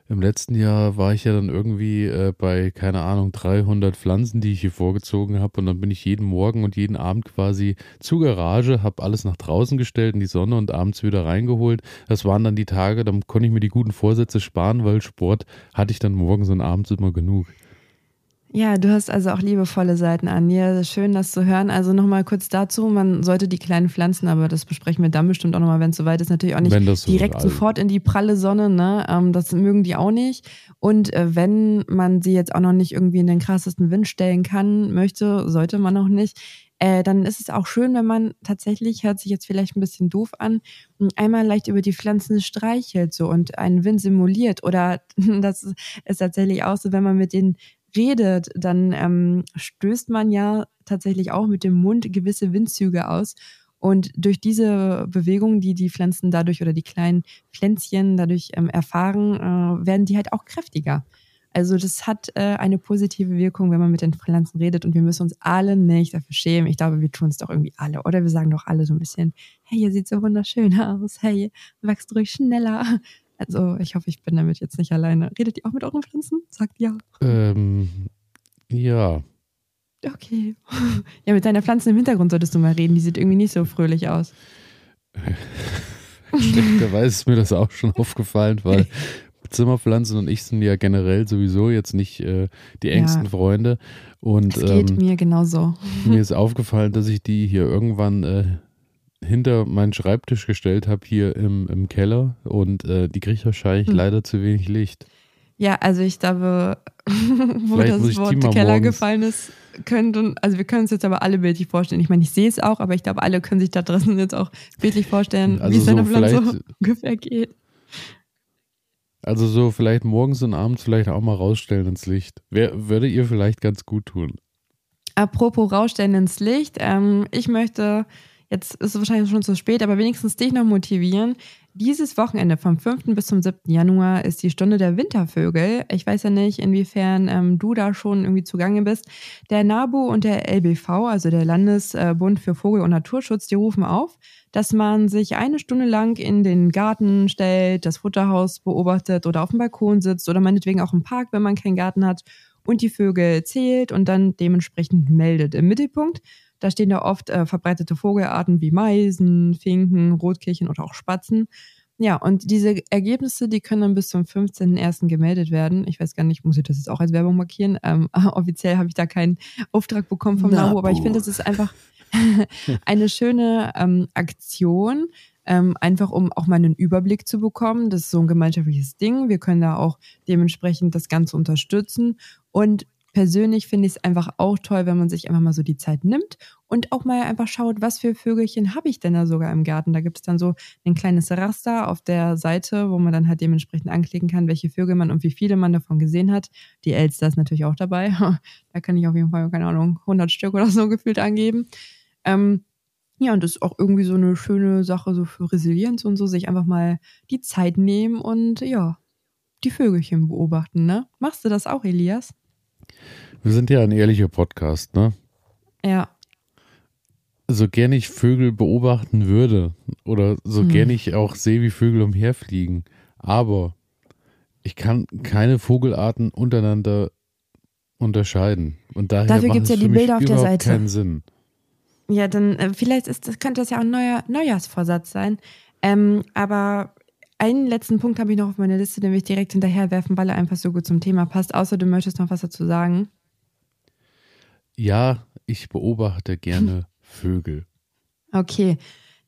im letzten Jahr war ich ja dann irgendwie äh, bei, keine Ahnung, 300 Pflanzen, die ich hier vorgezogen habe. Und dann bin ich jeden Morgen und jeden Abend quasi zur Garage, habe alles nach draußen gestellt in die Sonne und abends wieder reingeholt. Das waren dann die Tage, dann konnte ich mir die guten Vorsätze sparen, weil Sport hatte ich dann morgens und abends immer genug. Ja, du hast also auch liebevolle Seiten an. Ja, schön, das zu hören. Also nochmal kurz dazu, man sollte die kleinen Pflanzen, aber das besprechen wir dann bestimmt auch nochmal, wenn es soweit ist, natürlich auch nicht so direkt also sofort in die pralle Sonne. Ne? Ähm, das mögen die auch nicht. Und äh, wenn man sie jetzt auch noch nicht irgendwie in den krassesten Wind stellen kann, möchte, sollte man auch nicht, äh, dann ist es auch schön, wenn man tatsächlich, hört sich jetzt vielleicht ein bisschen doof an, einmal leicht über die Pflanzen streichelt so und einen Wind simuliert. Oder das ist tatsächlich auch so, wenn man mit den redet, dann ähm, stößt man ja tatsächlich auch mit dem Mund gewisse Windzüge aus. Und durch diese Bewegung, die die Pflanzen dadurch oder die kleinen Pflänzchen dadurch ähm, erfahren, äh, werden die halt auch kräftiger. Also das hat äh, eine positive Wirkung, wenn man mit den Pflanzen redet und wir müssen uns alle nicht dafür schämen. Ich glaube, wir tun es doch irgendwie alle. Oder wir sagen doch alle so ein bisschen, hey, ihr sieht so wunderschön aus. Hey, wächst ruhig schneller. Also ich hoffe, ich bin damit jetzt nicht alleine. Redet ihr auch mit euren Pflanzen? Sagt ja. Ähm, ja. Okay. Ja, mit deiner Pflanze im Hintergrund solltest du mal reden. Die sieht irgendwie nicht so fröhlich aus. Schlechterweise ist mir das auch schon aufgefallen, weil Zimmerpflanzen und ich sind ja generell sowieso jetzt nicht äh, die engsten ja. Freunde. Und es geht ähm, mir genauso. Mir ist aufgefallen, dass ich die hier irgendwann äh, hinter meinen Schreibtisch gestellt habe, hier im, im Keller. Und äh, die kriegt wahrscheinlich hm. leider zu wenig Licht. Ja, also ich glaube, wo Vielleicht das Wort Keller gefallen ist, könnte, also wir können uns jetzt aber alle bildlich vorstellen. Ich meine, ich sehe es auch, aber ich glaube, alle können sich da draußen jetzt auch bildlich vorstellen, also wie es so seiner Pflanze ungefähr geht. Also so vielleicht morgens und abends vielleicht auch mal rausstellen ins Licht. Wer, würde ihr vielleicht ganz gut tun. Apropos rausstellen ins Licht, ähm, ich möchte, jetzt ist es wahrscheinlich schon zu spät, aber wenigstens dich noch motivieren. Dieses Wochenende vom 5. bis zum 7. Januar ist die Stunde der Wintervögel. Ich weiß ja nicht, inwiefern ähm, du da schon irgendwie zugange bist. Der NABU und der LBV, also der Landesbund für Vogel- und Naturschutz, die rufen auf, dass man sich eine Stunde lang in den Garten stellt, das Futterhaus beobachtet oder auf dem Balkon sitzt oder meinetwegen auch im Park, wenn man keinen Garten hat und die Vögel zählt und dann dementsprechend meldet. Im Mittelpunkt, da stehen da oft äh, verbreitete Vogelarten wie Meisen, Finken, Rotkehlchen oder auch Spatzen. Ja, und diese Ergebnisse, die können dann bis zum 15.01. gemeldet werden. Ich weiß gar nicht, muss ich das jetzt auch als Werbung markieren? Ähm, offiziell habe ich da keinen Auftrag bekommen vom NABU, aber ich finde, das ist einfach eine schöne ähm, Aktion, ähm, einfach um auch mal einen Überblick zu bekommen. Das ist so ein gemeinschaftliches Ding. Wir können da auch dementsprechend das Ganze unterstützen. Und persönlich finde ich es einfach auch toll, wenn man sich einfach mal so die Zeit nimmt und auch mal einfach schaut, was für Vögelchen habe ich denn da sogar im Garten. Da gibt es dann so ein kleines Raster auf der Seite, wo man dann halt dementsprechend anklicken kann, welche Vögel man und wie viele man davon gesehen hat. Die Elster ist natürlich auch dabei. da kann ich auf jeden Fall, keine Ahnung, 100 Stück oder so gefühlt angeben. Ähm, ja, und das ist auch irgendwie so eine schöne Sache so für Resilienz und so, sich einfach mal die Zeit nehmen und ja, die Vögelchen beobachten, ne? Machst du das auch, Elias? Wir sind ja ein ehrlicher Podcast, ne? Ja. So gern ich Vögel beobachten würde oder so hm. gern ich auch sehe, wie Vögel umherfliegen, aber ich kann keine Vogelarten untereinander unterscheiden. Und daher Dafür gibt es ja die Bilder auf der Seite. keinen Sinn. Ja, dann äh, vielleicht ist das, könnte das ja auch ein neuer Neujahrsvorsatz sein. Ähm, aber einen letzten Punkt habe ich noch auf meiner Liste, den will ich direkt hinterher werfen, weil er einfach so gut zum Thema passt. Außer du möchtest noch was dazu sagen. Ja, ich beobachte gerne Vögel. Okay,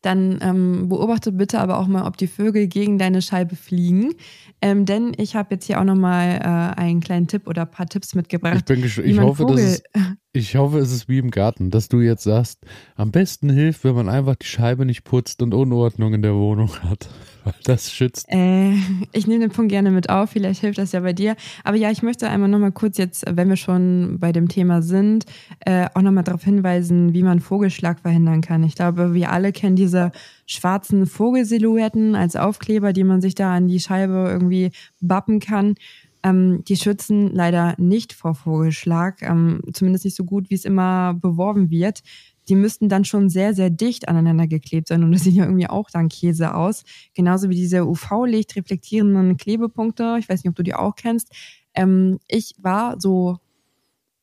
dann ähm, beobachte bitte aber auch mal, ob die Vögel gegen deine Scheibe fliegen. Ähm, denn ich habe jetzt hier auch nochmal äh, einen kleinen Tipp oder ein paar Tipps mitgebracht. Ich, bin ich hoffe, Vogel dass es, ich hoffe, es ist wie im Garten, dass du jetzt sagst, am besten hilft, wenn man einfach die Scheibe nicht putzt und Unordnung in der Wohnung hat. Weil das schützt. Äh, ich nehme den Punkt gerne mit auf, vielleicht hilft das ja bei dir. Aber ja, ich möchte einmal nochmal kurz jetzt, wenn wir schon bei dem Thema sind, äh, auch nochmal darauf hinweisen, wie man Vogelschlag verhindern kann. Ich glaube, wir alle kennen diese schwarzen Vogelsilhouetten als Aufkleber, die man sich da an die Scheibe irgendwie bappen kann. Ähm, die schützen leider nicht vor Vogelschlag, ähm, zumindest nicht so gut, wie es immer beworben wird. Die müssten dann schon sehr, sehr dicht aneinander geklebt sein und das sieht ja irgendwie auch dann Käse aus. Genauso wie diese UV-Licht reflektierenden Klebepunkte. Ich weiß nicht, ob du die auch kennst. Ähm, ich war so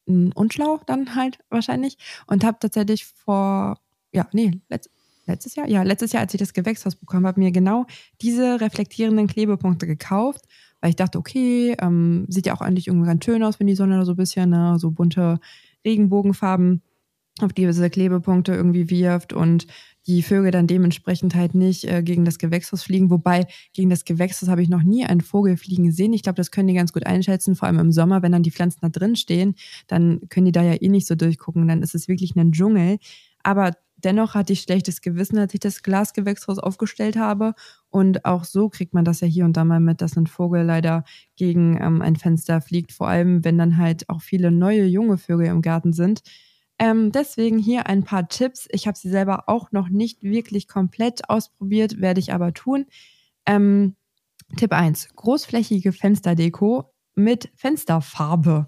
unschlau dann halt wahrscheinlich und habe tatsächlich vor, ja, nee, letzt, letztes Jahr, ja, letztes Jahr, als ich das Gewächshaus bekommen habe, mir genau diese reflektierenden Klebepunkte gekauft weil ich dachte, okay, ähm, sieht ja auch eigentlich irgendwie ganz schön aus, wenn die Sonne da so ein bisschen ne, so bunte Regenbogenfarben auf diese Klebepunkte irgendwie wirft und die Vögel dann dementsprechend halt nicht äh, gegen das Gewächshaus fliegen. Wobei gegen das Gewächshaus habe ich noch nie einen Vogel fliegen sehen. Ich glaube, das können die ganz gut einschätzen, vor allem im Sommer, wenn dann die Pflanzen da drin stehen, dann können die da ja eh nicht so durchgucken. Dann ist es wirklich ein Dschungel. Aber dennoch hatte ich schlechtes Gewissen, als ich das Glasgewächshaus aufgestellt habe. Und auch so kriegt man das ja hier und da mal mit, dass ein Vogel leider gegen ähm, ein Fenster fliegt. Vor allem, wenn dann halt auch viele neue junge Vögel im Garten sind. Ähm, deswegen hier ein paar Tipps. Ich habe sie selber auch noch nicht wirklich komplett ausprobiert, werde ich aber tun. Ähm, Tipp 1. Großflächige Fensterdeko mit Fensterfarbe.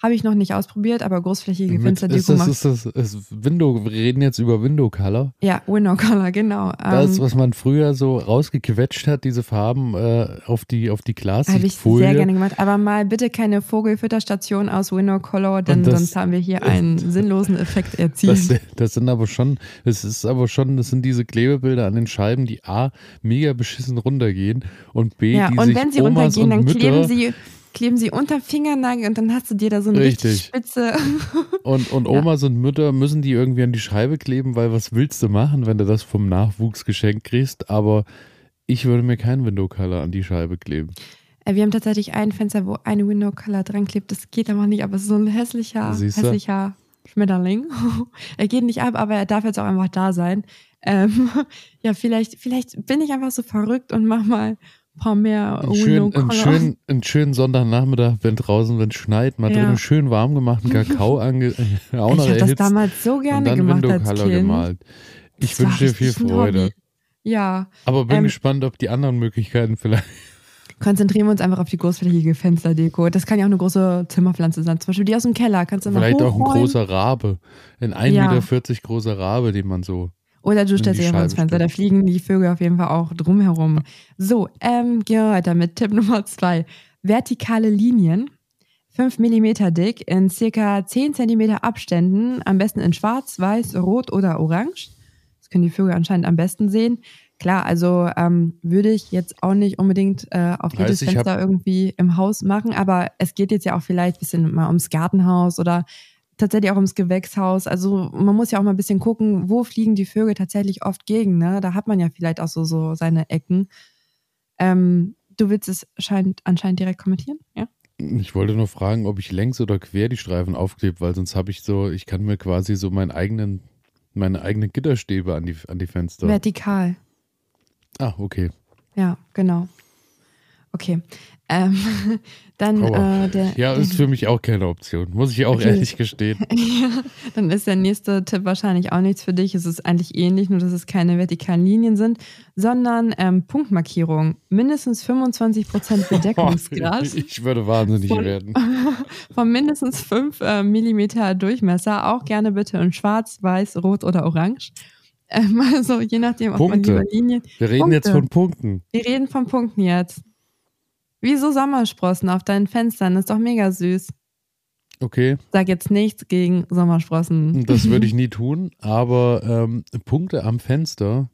Habe ich noch nicht ausprobiert, aber großflächige Fensterdeko ist das, macht. Ist das ist Window, wir reden jetzt über Window Color. Ja, Window Color, genau. Das, ähm, was man früher so rausgequetscht hat, diese Farben äh, auf die, auf die Habe ich sehr gerne gemacht. Aber mal bitte keine Vogelfütterstation aus Window Color, denn das, sonst haben wir hier einen sinnlosen Effekt erzielt. Das, das sind aber schon, es ist aber schon, das sind diese Klebebilder an den Scheiben, die A, mega beschissen runtergehen und B, ja, die und sich wenn sie Omas runtergehen, dann Mütter kleben sie kleben sie unter Fingernagel und dann hast du dir da so eine richtig, spitze. Und, und Omas ja. und Mütter müssen die irgendwie an die Scheibe kleben, weil was willst du machen, wenn du das vom Nachwuchs geschenkt kriegst? Aber ich würde mir keinen Window Color an die Scheibe kleben. Äh, wir haben tatsächlich ein Fenster, wo eine Window Color dran klebt. Das geht aber nicht, aber es ist so ein hässlicher, hässlicher Schmetterling. er geht nicht ab, aber er darf jetzt auch einfach da sein. Ähm, ja, vielleicht, vielleicht bin ich einfach so verrückt und mach mal paar mehr einen schönen, einen, schönen, einen schönen Sonntagnachmittag, wenn draußen, wenn es schneit, mal ja. drinnen schön warm gemachten Kakao ange auch noch Ich habe das damals so gerne gemacht als Kind. gemalt. Ich wünsche dir viel Freude. Ja. Aber bin ähm, gespannt, ob die anderen Möglichkeiten vielleicht. Konzentrieren wir uns einfach auf die großflächige Fensterdeko. Das kann ja auch eine große Zimmerpflanze sein. Zum Beispiel die aus dem Keller. Kannst du Vielleicht auch ein großer Rabe. Ein 1,40 ja. Meter großer Rabe, den man so oder du stellst dich einfach ins Fenster, da fliegen die Vögel auf jeden Fall auch drumherum. So, ähm, gehen wir weiter mit Tipp Nummer zwei. Vertikale Linien, 5 mm dick, in circa 10 cm Abständen, am besten in schwarz, weiß, rot oder orange. Das können die Vögel anscheinend am besten sehen. Klar, also ähm, würde ich jetzt auch nicht unbedingt äh, auf jedes Fenster irgendwie im Haus machen, aber es geht jetzt ja auch vielleicht ein bisschen mal ums Gartenhaus oder tatsächlich auch ums Gewächshaus. Also man muss ja auch mal ein bisschen gucken, wo fliegen die Vögel tatsächlich oft gegen. Ne? Da hat man ja vielleicht auch so, so seine Ecken. Ähm, du willst es scheint, anscheinend direkt kommentieren, ja? Ich wollte nur fragen, ob ich längs oder quer die Streifen aufklebe, weil sonst habe ich so, ich kann mir quasi so meinen eigenen, meine eigenen Gitterstäbe an die, an die Fenster. Vertikal. Ah, okay. Ja, genau. Okay. Ähm, dann äh, der. Ja, ist für mich auch keine Option, muss ich auch okay. ehrlich gestehen. ja, dann ist der nächste Tipp wahrscheinlich auch nichts für dich. Es ist eigentlich ähnlich, nur dass es keine vertikalen Linien sind, sondern ähm, Punktmarkierung. Mindestens 25% Bedeckungsgrad. ich würde wahnsinnig von, werden. von mindestens 5 äh, Millimeter Durchmesser, auch gerne bitte in schwarz, weiß, rot oder orange. Ähm, also je nachdem, ob Punkte. man lieber Linien. Wir reden Punkte. jetzt von Punkten. Wir reden von Punkten jetzt. Wie so Sommersprossen auf deinen Fenstern. Das ist doch mega süß. Okay. Sag jetzt nichts gegen Sommersprossen. Das würde ich nie tun, aber ähm, Punkte am Fenster.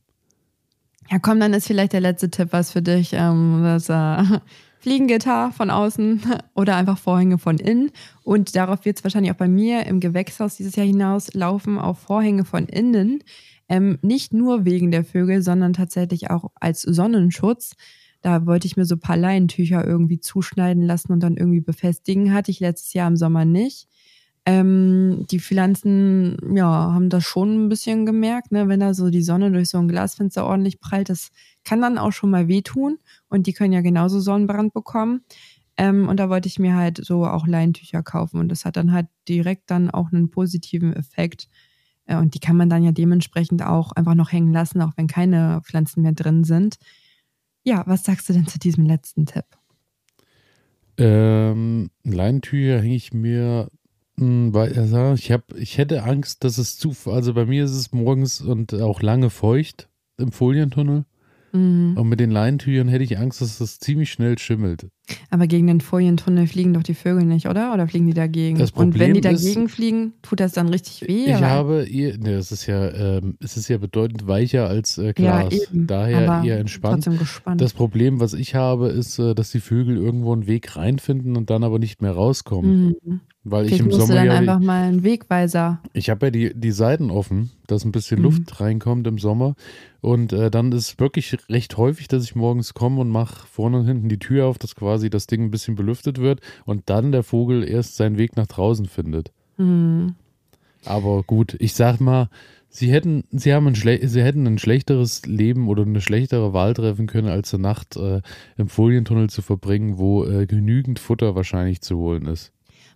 Ja, komm, dann ist vielleicht der letzte Tipp was für dich. Ähm, das äh, Fliegengitter von außen oder einfach Vorhänge von innen. Und darauf wird es wahrscheinlich auch bei mir im Gewächshaus dieses Jahr hinaus laufen, auf Vorhänge von innen. Ähm, nicht nur wegen der Vögel, sondern tatsächlich auch als Sonnenschutz. Da wollte ich mir so ein paar Leinentücher irgendwie zuschneiden lassen und dann irgendwie befestigen. Hatte ich letztes Jahr im Sommer nicht. Ähm, die Pflanzen, ja, haben das schon ein bisschen gemerkt, ne? wenn da so die Sonne durch so ein Glasfenster ordentlich prallt. Das kann dann auch schon mal wehtun und die können ja genauso Sonnenbrand bekommen. Ähm, und da wollte ich mir halt so auch Leinentücher kaufen und das hat dann halt direkt dann auch einen positiven Effekt. Äh, und die kann man dann ja dementsprechend auch einfach noch hängen lassen, auch wenn keine Pflanzen mehr drin sind. Ja, was sagst du denn zu diesem letzten Tipp? Ähm, Leinentücher hänge ich mir, hm, weil also ich habe, ich hätte Angst, dass es zu, also bei mir ist es morgens und auch lange feucht im Folientunnel. Mhm. Und mit den Leinentüchern hätte ich Angst, dass das ziemlich schnell schimmelt. Aber gegen den Folientunnel fliegen doch die Vögel nicht, oder? Oder fliegen die dagegen? Das Problem Und wenn die dagegen ist, fliegen, tut das dann richtig weh? Ich habe, ihr, ne, es ist ja, ähm, es ist ja bedeutend weicher als äh, Glas. Ja, eben, Daher eher entspannt. Trotzdem gespannt. Das Problem, was ich habe, ist, äh, dass die Vögel irgendwo einen Weg reinfinden und dann aber nicht mehr rauskommen. Mhm. Weil Vielleicht ich im Sommer dann ja, einfach mal einen Wegweiser. Ich habe ja die, die Seiten offen, dass ein bisschen mhm. Luft reinkommt im Sommer. Und äh, dann ist es wirklich recht häufig, dass ich morgens komme und mache vorne und hinten die Tür auf, dass quasi das Ding ein bisschen belüftet wird und dann der Vogel erst seinen Weg nach draußen findet. Mhm. Aber gut, ich sag mal, sie hätten, sie haben ein, schle sie hätten ein schlechteres Leben oder eine schlechtere Wahl treffen können, als eine Nacht äh, im Folientunnel zu verbringen, wo äh, genügend Futter wahrscheinlich zu holen ist.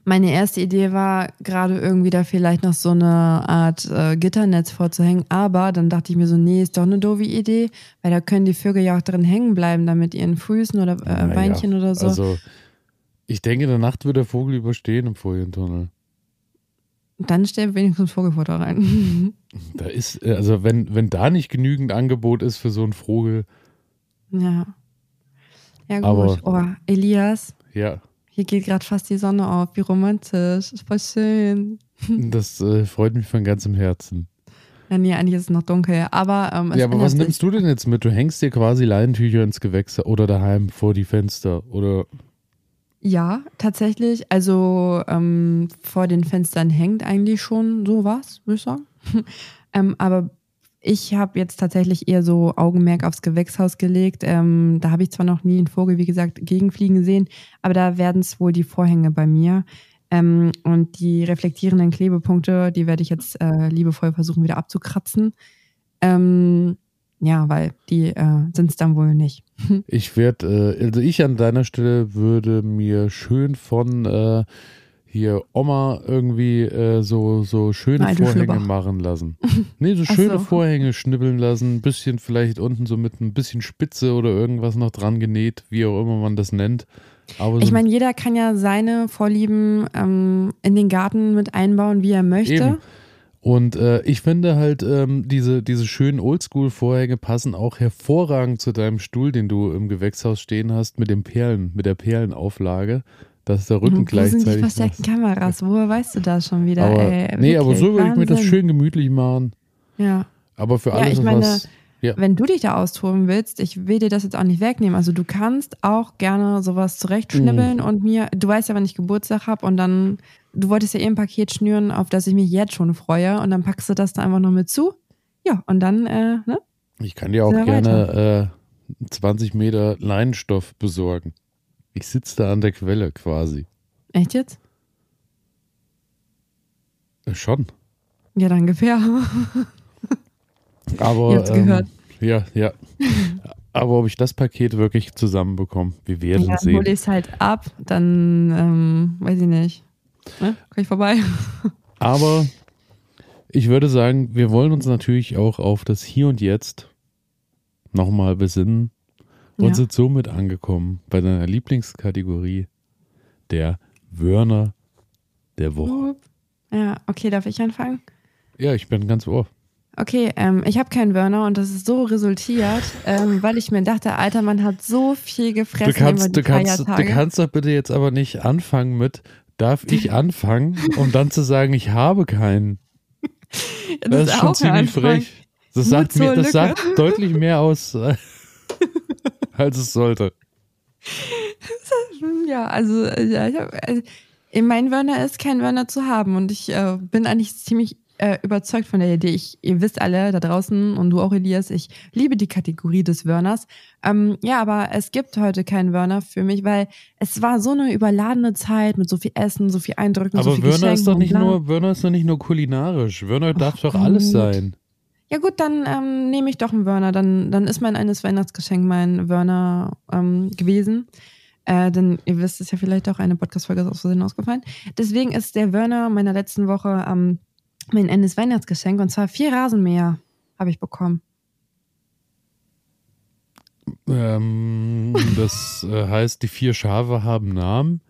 Meine erste Idee war, gerade irgendwie da vielleicht noch so eine Art äh, Gitternetz vorzuhängen. Aber dann dachte ich mir so, nee, ist doch eine doofe Idee, weil da können die Vögel ja auch drin hängen bleiben, da mit ihren Füßen oder äh, Naja, Beinchen oder so. Also, ich denke, in der Nacht wird der Vogel überstehen im Folientunnel. dann stell wenigstens Vogelfutter rein. Da ist, äh, also wenn, wenn da nicht genügend Angebot ist für so einen Vogel, ja. Ja, gut. Aber- oh, Elias, ja, hier geht gerade fast die Sonne auf. Wie romantisch. Ist voll schön. das äh, freut mich von ganzem Herzen. Ja, nee, eigentlich ist es noch dunkel. Aber, ähm, Ja, aber was nimmst du denn jetzt mit? Du hängst dir quasi Leinentücher ins Gewächs oder daheim vor die Fenster oder Ja, tatsächlich. Also ähm, vor den Fenstern hängt eigentlich schon sowas, würde ich sagen. ähm, aber ich habe jetzt tatsächlich eher so Augenmerk aufs Gewächshaus gelegt. Ähm, da habe ich zwar noch nie einen Vogel, wie gesagt, gegenfliegen sehen, aber da werden es wohl die Vorhänge bei mir. Ähm, und die reflektierenden Klebepunkte, die werde ich jetzt äh, liebevoll versuchen wieder abzukratzen. Ähm, ja, weil die äh, sind es dann wohl nicht. Ich werde, äh, also ich an deiner Stelle würde mir schön von äh, hier Oma irgendwie äh, so, so schöne Nein, Vorhänge machen lassen. Nee, so schöne so. Vorhänge schnibbeln lassen, ein bisschen vielleicht unten so mit ein bisschen Spitze oder irgendwas noch dran genäht, wie auch immer man das nennt. Aber Ich meine, jeder kann ja seine Vorlieben ähm, in den Garten mit einbauen, wie er möchte. Eben. Und äh, ich finde halt, ähm, diese, diese schönen Oldschool-Vorhänge passen auch hervorragend zu deinem Stuhl, den du im Gewächshaus stehen hast, mit den Perlen, mit der Perlenauflage, dass der Rücken Wo sind die gleichzeitig. versteckten Kameras? Woher weißt du das schon wieder? aber, ey, nee, aber so würde ich mir das schön gemütlich machen. Ja. Aber für Ja, alles, ich meine, was. Ja. Wenn du dich da austoben willst, ich will dir das jetzt auch nicht wegnehmen. Also du kannst auch gerne sowas zurechtschnibbeln und mir, du weißt ja, wann ich Geburtstag habe und dann, du wolltest ja eh ein Paket schnüren, auf das ich mich jetzt schon freue und dann packst du das da einfach noch mit zu. Ja, und dann, äh, ne? Ich kann dir auch gerne äh, 20 Meter Leinenstoff besorgen. Ich sitze da an der Quelle quasi. Echt jetzt? Äh, schon. Ja, dann ungefähr. Aber. Ihr habt's gehört. Ja, ja. Aber ob ich das Paket wirklich zusammenbekomme, wir werden Ja, dann sehen. hole ich es halt ab, dann ähm, weiß ich nicht. Ne? Komm ich vorbei? Aber ich würde sagen, wir wollen uns natürlich auch auf das Hier und Jetzt nochmal besinnen und Ja. sind somit angekommen bei deiner Lieblingskategorie der Wörner der Woche. Ja, okay, darf ich anfangen? Ja, ich bin ganz ohr. Okay, ähm, ich habe keinen Burner und das ist so resultiert, ähm, weil ich mir dachte, Alter, man hat so viel gefressen Du kannst, über die du, kannst, du kannst doch bitte jetzt aber nicht anfangen mit, darf ich anfangen, um dann zu sagen, ich habe keinen. das, Das ist schon auch ein ziemlich Anfang. frech. Das, sagt, mir, das sagt deutlich mehr aus, äh, als es sollte. Ja, also, äh, ja, ich hab, also mein Burner ist kein Burner zu haben und ich äh, bin eigentlich ziemlich äh, überzeugt von der Idee. Ich, ihr wisst alle da draußen und du auch, Elias, ich liebe die Kategorie des Wörners. Ähm, ja, aber es gibt heute keinen Wörner für mich, weil es war so eine überladene Zeit mit so viel Essen, so viel Eindrücken, so Aber viel Wörner Geschenken ist doch nicht nur, Wörner ist doch nicht nur kulinarisch. Wörner darf doch alles sein. Ja gut, dann ähm, nehme ich doch einen Wörner. Dann, dann ist mein eines Weihnachtsgeschenk mein Wörner ähm, gewesen. Äh, denn ihr wisst es ja vielleicht auch, eine Podcast-Folge ist aus Versehen ausgefallen. Deswegen ist der Wörner meiner letzten Woche ähm, mein Endes Weihnachtsgeschenk. Und zwar vier Rasenmäher habe ich bekommen. Ähm, das äh, heißt, die vier Schafe haben Namen.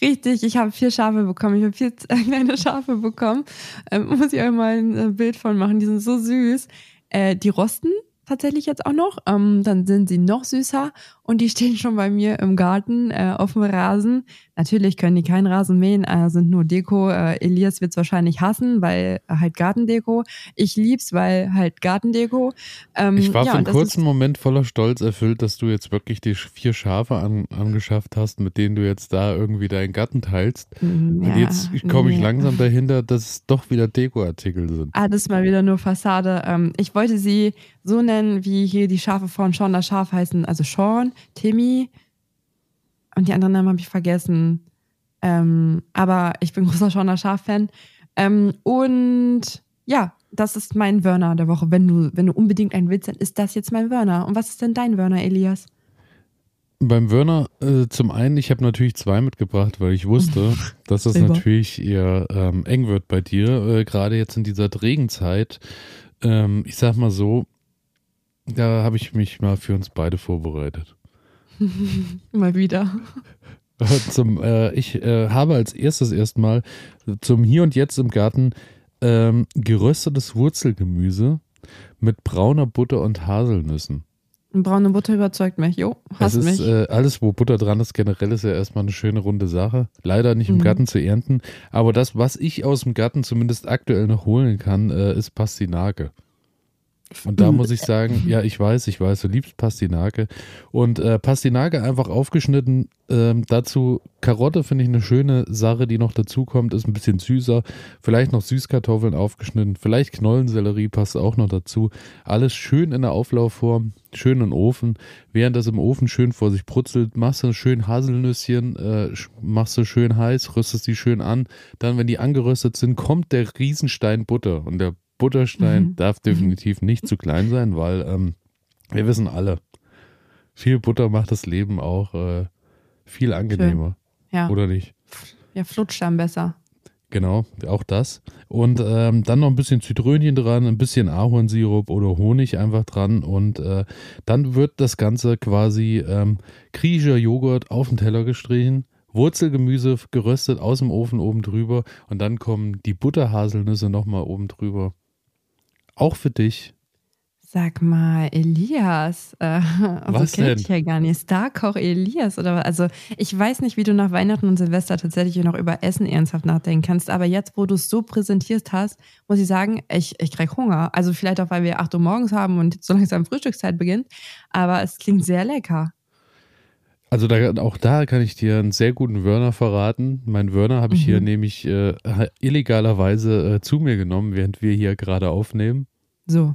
Richtig, ich habe vier Schafe bekommen. Ich habe vier kleine Schafe bekommen. Ähm, muss ich euch mal ein äh, Bild von machen. Die sind so süß. Äh, die rosten tatsächlich jetzt auch noch. Ähm, dann sind sie noch süßer und die stehen schon bei mir im Garten äh, auf dem Rasen. Natürlich können die keinen Rasen mähen, äh, sind nur Deko. Äh, Elias wird es wahrscheinlich hassen, weil äh, halt Gartendeko. Ich lieb's, weil halt Gartendeko. Ähm, Ich war ja, für einen das kurzen Moment voller Stolz erfüllt, dass du jetzt wirklich die vier Schafe an, angeschafft hast, mit denen du jetzt da irgendwie deinen Garten teilst. Ist, mm, Und ja, jetzt komme ich nee. langsam dahinter, dass es doch wieder Dekoartikel sind. Alles mal wieder nur Fassade. Ähm, ich wollte sie so nennen, wie hier die Schafe von Sean das Schaf heißen. Also Sean, Timmy und die anderen Namen habe ich vergessen. Ähm, aber ich bin großer Sean das Schaf-Fan. Ähm, und ja, das ist mein Wörner der Woche. Wenn du, wenn du unbedingt einen willst, dann ist das jetzt mein Wörner. Und was ist denn dein Wörner, Elias? Beim Wörner, äh, zum einen, ich habe natürlich zwei mitgebracht, weil ich wusste, dass das natürlich eher ähm, eng wird bei dir, äh, gerade jetzt in dieser Regenzeit. Ähm, ich sag mal so, da habe ich mich mal für uns beide vorbereitet. Mal wieder. Zum, äh, ich äh, habe als erstes erstmal zum Hier und Jetzt im Garten ähm, geröstetes Wurzelgemüse mit brauner Butter und Haselnüssen. Braune Butter überzeugt mich. Jo, ist mich. äh, alles, wo Butter dran ist, generell ist ja erstmal eine schöne runde Sache. Leider nicht im Mhm. Garten zu ernten. Aber das, was ich aus dem Garten zumindest aktuell noch holen kann, äh, ist Pastinake. Und da muss ich sagen, ja, ich weiß, ich weiß, du liebst Pastinake. Und äh, Pastinake einfach aufgeschnitten. Ähm, dazu Karotte finde ich eine schöne Sache, die noch dazu kommt, ist ein bisschen süßer. Vielleicht noch Süßkartoffeln aufgeschnitten. Vielleicht Knollensellerie passt auch noch dazu. Alles schön in der Auflaufform, schön in den Ofen. Während das im Ofen schön vor sich brutzelt, machst du schön Haselnüsschen, äh, machst du schön heiß, rüstest die schön an. Dann, wenn die angeröstet sind, kommt der Riesenstein Butter. Und der Butterstein Mhm. darf definitiv nicht zu klein sein, weil ähm, wir wissen alle, viel Butter macht das Leben auch äh, viel angenehmer, ja. oder nicht? ja, flutscht dann besser. Genau, auch das. Und ähm, dann noch ein bisschen Zitrönchen dran, ein bisschen Ahornsirup oder Honig einfach dran. Und äh, dann wird das Ganze quasi ähm, griechischer Joghurt auf den Teller gestrichen, Wurzelgemüse geröstet aus dem Ofen oben drüber und dann kommen die Butterhaselnüsse nochmal oben drüber. Auch für dich. Sag mal, Elias, äh, Was so kenn denn? ich ja gar nicht. Starkoch Elias oder was? Also ich weiß nicht, wie du nach Weihnachten und Silvester tatsächlich noch über Essen ernsthaft nachdenken kannst, aber jetzt, wo du es so präsentiert hast, muss ich sagen, ich, ich krieg Hunger. Also vielleicht auch, weil wir 8 Uhr morgens haben und so langsam Frühstückszeit beginnt, aber es klingt sehr lecker. Also da, auch da kann ich dir einen sehr guten Wörner verraten. Mein Wörner habe ich hier Mhm. nämlich äh, illegalerweise äh, zu mir genommen, während wir hier gerade aufnehmen. So.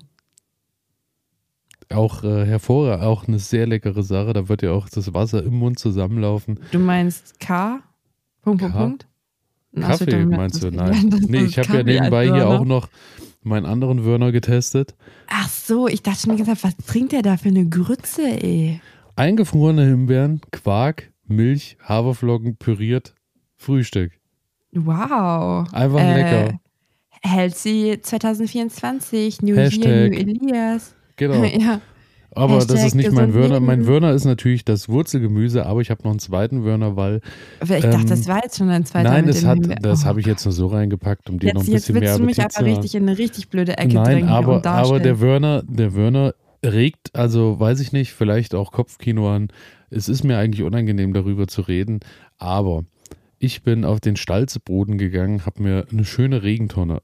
Auch äh, hervorragend, auch eine sehr leckere Sache. Da wird ja auch das Wasser im Mund zusammenlaufen. Du meinst K? Punkt, Punkt, K? Punkt? So, Kaffee meinst du? Nein. Nee, ich habe ja nebenbei hier auch noch meinen anderen Wörner getestet. Ach so, ich dachte schon Zeit, was trinkt der da für eine Grütze, ey? Eingefrorene Himbeeren, Quark, Milch, Haferflocken, püriert, Frühstück. Wow. Einfach Äh, lecker. Healthy 2024, New Hashtag. Year, New Elias. Genau. ja. Aber das Hashtag ist nicht mein Wörner. Mein. Wörner ist natürlich das Wurzelgemüse, aber ich habe noch einen zweiten Wörner, weil ich Ähm, dachte, das war jetzt schon ein zweiter Nein, das, hat, das Oh habe ich jetzt nur so reingepackt, um dir Jetzt, noch ein jetzt bisschen mehr willst du mich aber zu richtig in eine richtig blöde Ecke Nein, drängen aber, und aber der Wörner, der Wörner regt, also weiß ich nicht, vielleicht auch Kopfkino an. Es ist mir eigentlich unangenehm, darüber zu reden, aber ich bin auf den Stalzboden gegangen, habe mir eine schöne Regentonne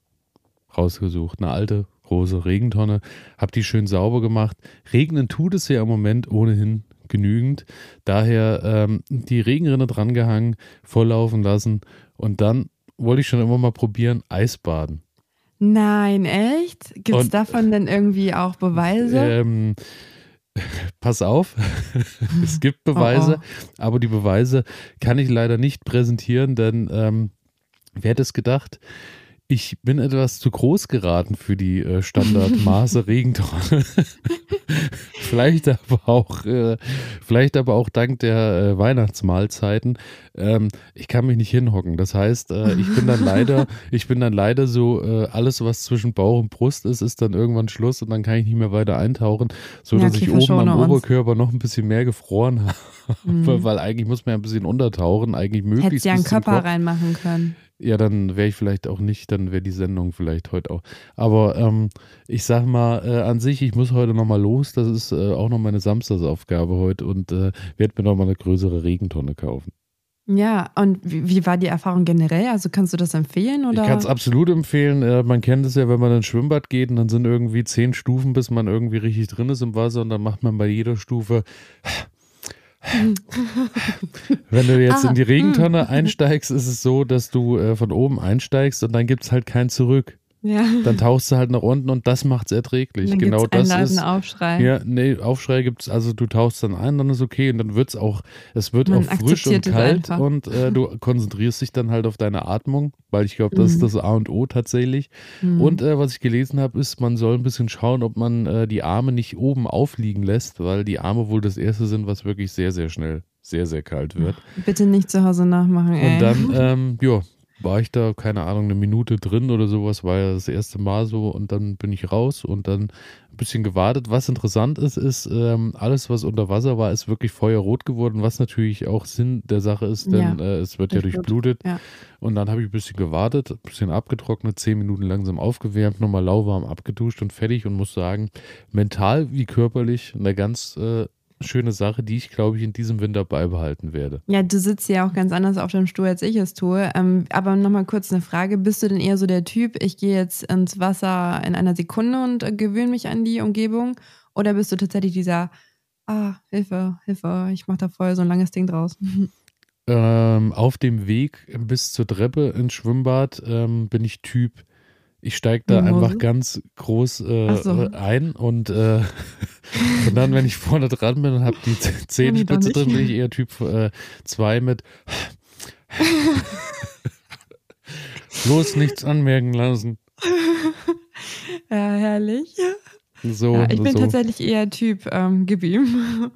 rausgesucht, eine alte große Regentonne, habe die schön sauber gemacht. Regnen tut es ja im Moment ohnehin genügend, daher ähm, die Regenrinne drangehangen, volllaufen lassen und dann wollte ich schon immer mal probieren, Eisbaden. Nein, echt? Gibt es davon denn irgendwie auch Beweise? Ähm, pass auf, es gibt Beweise, Oh, aber die Beweise kann ich leider nicht präsentieren, denn ähm, wer hätte es gedacht? Ich bin etwas zu groß geraten für die äh, Standardmaße Regentonne. vielleicht aber auch, äh, vielleicht aber auch dank der äh, Weihnachtsmahlzeiten. Ähm, ich kann mich nicht hinhocken. Das heißt, äh, ich bin dann leider, ich bin dann leider so, äh, alles was zwischen Bauch und Brust ist, ist dann irgendwann Schluss und dann kann ich nicht mehr weiter eintauchen, so Ja, dass ich oben am. Oberkörper noch ein bisschen mehr gefroren habe, Mhm. weil eigentlich muss man ja ein bisschen untertauchen, eigentlich möglichst Hättest ja einen Körper Kopf. reinmachen können. Ja, dann wäre ich vielleicht auch nicht, dann wäre die Sendung vielleicht heute auch. Aber ähm, ich sag mal, äh, an sich, ich muss heute nochmal los. Das ist äh, auch noch meine Samstagsaufgabe heute und äh, werde mir nochmal eine größere Regentonne kaufen. Ja, und wie, wie war die Erfahrung generell? Also kannst du das empfehlen oder? Ich kann es absolut empfehlen. Äh, man kennt es ja, wenn man ins Schwimmbad geht und dann sind irgendwie zehn Stufen, bis man irgendwie richtig drin ist im Wasser und dann macht man bei jeder Stufe. Wenn du jetzt Ah, in die mm. Regentonne einsteigst, ist es so, dass du äh, von oben einsteigst und dann gibt es halt kein Zurück. Ja. Dann tauchst du halt nach unten und das macht's erträglich. Dann genau gibt's das ist. Aufschrei. Ja, nee, Aufschrei gibt's, also du tauchst dann ein, dann ist okay und dann wird's auch, es wird Man auch frisch und es kalt einfach. und äh, du konzentrierst dich dann halt auf deine Atmung, weil ich glaube, das ist Mhm. das A und O tatsächlich. Hm. Und äh, was ich gelesen habe, ist, man soll ein bisschen schauen, ob man äh, die Arme nicht oben aufliegen lässt, weil die Arme wohl das erste sind, was wirklich sehr, sehr schnell sehr, sehr kalt wird. Bitte nicht zu Hause nachmachen, ey. Und dann, ähm, ja, war ich da, keine Ahnung, eine Minute drin oder sowas, war ja das erste Mal so und dann bin ich raus und dann ein bisschen gewartet. Was interessant ist, ist, ähm, alles, was unter Wasser war, ist wirklich feuerrot geworden, was natürlich auch Sinn der Sache ist, denn Ja, äh, es wird ja durchblutet, ja. Und dann habe ich ein bisschen gewartet, ein bisschen abgetrocknet, zehn Minuten langsam aufgewärmt, nochmal lauwarm abgeduscht und fertig und muss sagen, mental wie körperlich eine ganz äh, schöne Sache, die ich, glaube ich, in diesem Winter beibehalten werde. Ja, du sitzt ja auch ganz anders auf dem Stuhl, als ich es tue. Ähm, aber nochmal kurz eine Frage. Bist du denn eher so der Typ, ich gehe jetzt ins Wasser in einer Sekunde und äh, gewöhne mich an die Umgebung? Oder bist du tatsächlich dieser, ah, Hilfe, Hilfe, ich mache da voll so ein langes Ding draus? Ähm, auf dem Weg bis zur Treppe ins Schwimmbad ähm, bin ich Typ, ich steige da Mimose? einfach ganz groß äh, so. äh, ein und, äh, und dann, wenn ich vorne dran bin und habe die Zehenspitze drin, bin ich eher Typ 2 mit bloß nichts anmerken lassen. ja, herrlich. So, Ja, ich bin so. tatsächlich eher Typ, ähm, gib ihm.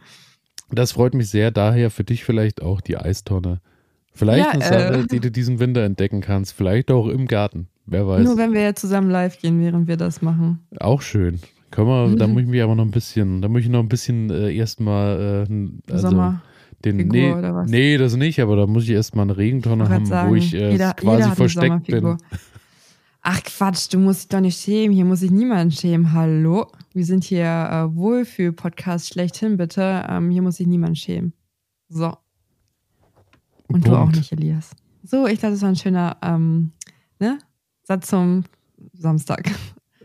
Das freut mich sehr. Daher für dich vielleicht auch die Eistonne. Vielleicht Ja, eine Sache, äh. die du diesen Winter entdecken kannst. Vielleicht auch im Garten. Wer weiß. Nur wenn wir jetzt zusammen live gehen, während wir das machen. Auch schön. Können wir, da muss ich mich aber noch ein bisschen, da muss ich noch ein bisschen äh, erstmal äh, also Sommer. den nee, oder was? nee, das nicht, aber da muss ich erstmal eine Regentonne haben, grad wo sagen, ich äh, jeder- quasi jeder versteckt bin. Ach Quatsch, du musst dich doch nicht schämen. Hier muss sich niemand schämen. Hallo? Wir sind hier äh, Wohlfühl-Podcast schlechthin, bitte. Ähm, hier muss sich niemand schämen. So. Und du auch Punkt. nicht, Elias. So, ich glaube, das war ein schöner ähm, ne? Satz zum Samstag.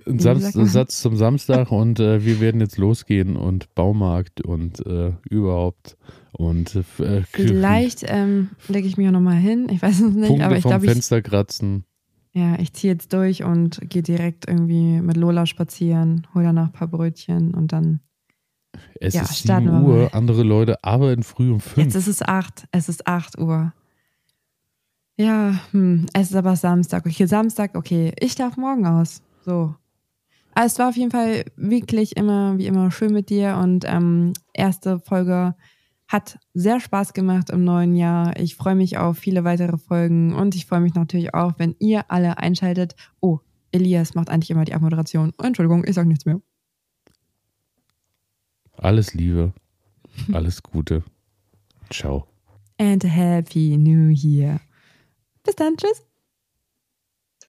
Ein man? Satz zum Samstag und äh, wir werden jetzt losgehen und Baumarkt und äh, überhaupt und äh, äh, Vielleicht ähm, lege ich mich auch nochmal hin. Ich weiß es nicht, Punkte aber ich glaube, ich, Fenster kratzen. ja, ich ziehe jetzt durch und gehe direkt irgendwie mit Lola spazieren, hol danach ein paar Brötchen und dann Es Ja, ist starten 7 wir Uhr, andere Leute arbeiten früh um 5. Jetzt ist es acht. Es ist acht Uhr. Ja, hm, es ist aber Samstag. Okay, Samstag, okay. Ich darf morgen aus. So. Aber es war auf jeden Fall wirklich immer, wie immer, schön mit dir. Und ähm, erste Folge hat sehr Spaß gemacht im neuen Jahr. Ich freue mich auf viele weitere Folgen und ich freue mich natürlich auch, wenn ihr alle einschaltet. Oh, Elias macht eigentlich immer die Abmoderation. Entschuldigung, ich sage nichts mehr. Alles Liebe, alles Gute. Ciao. And a happy new year. Bis dann, tschüss.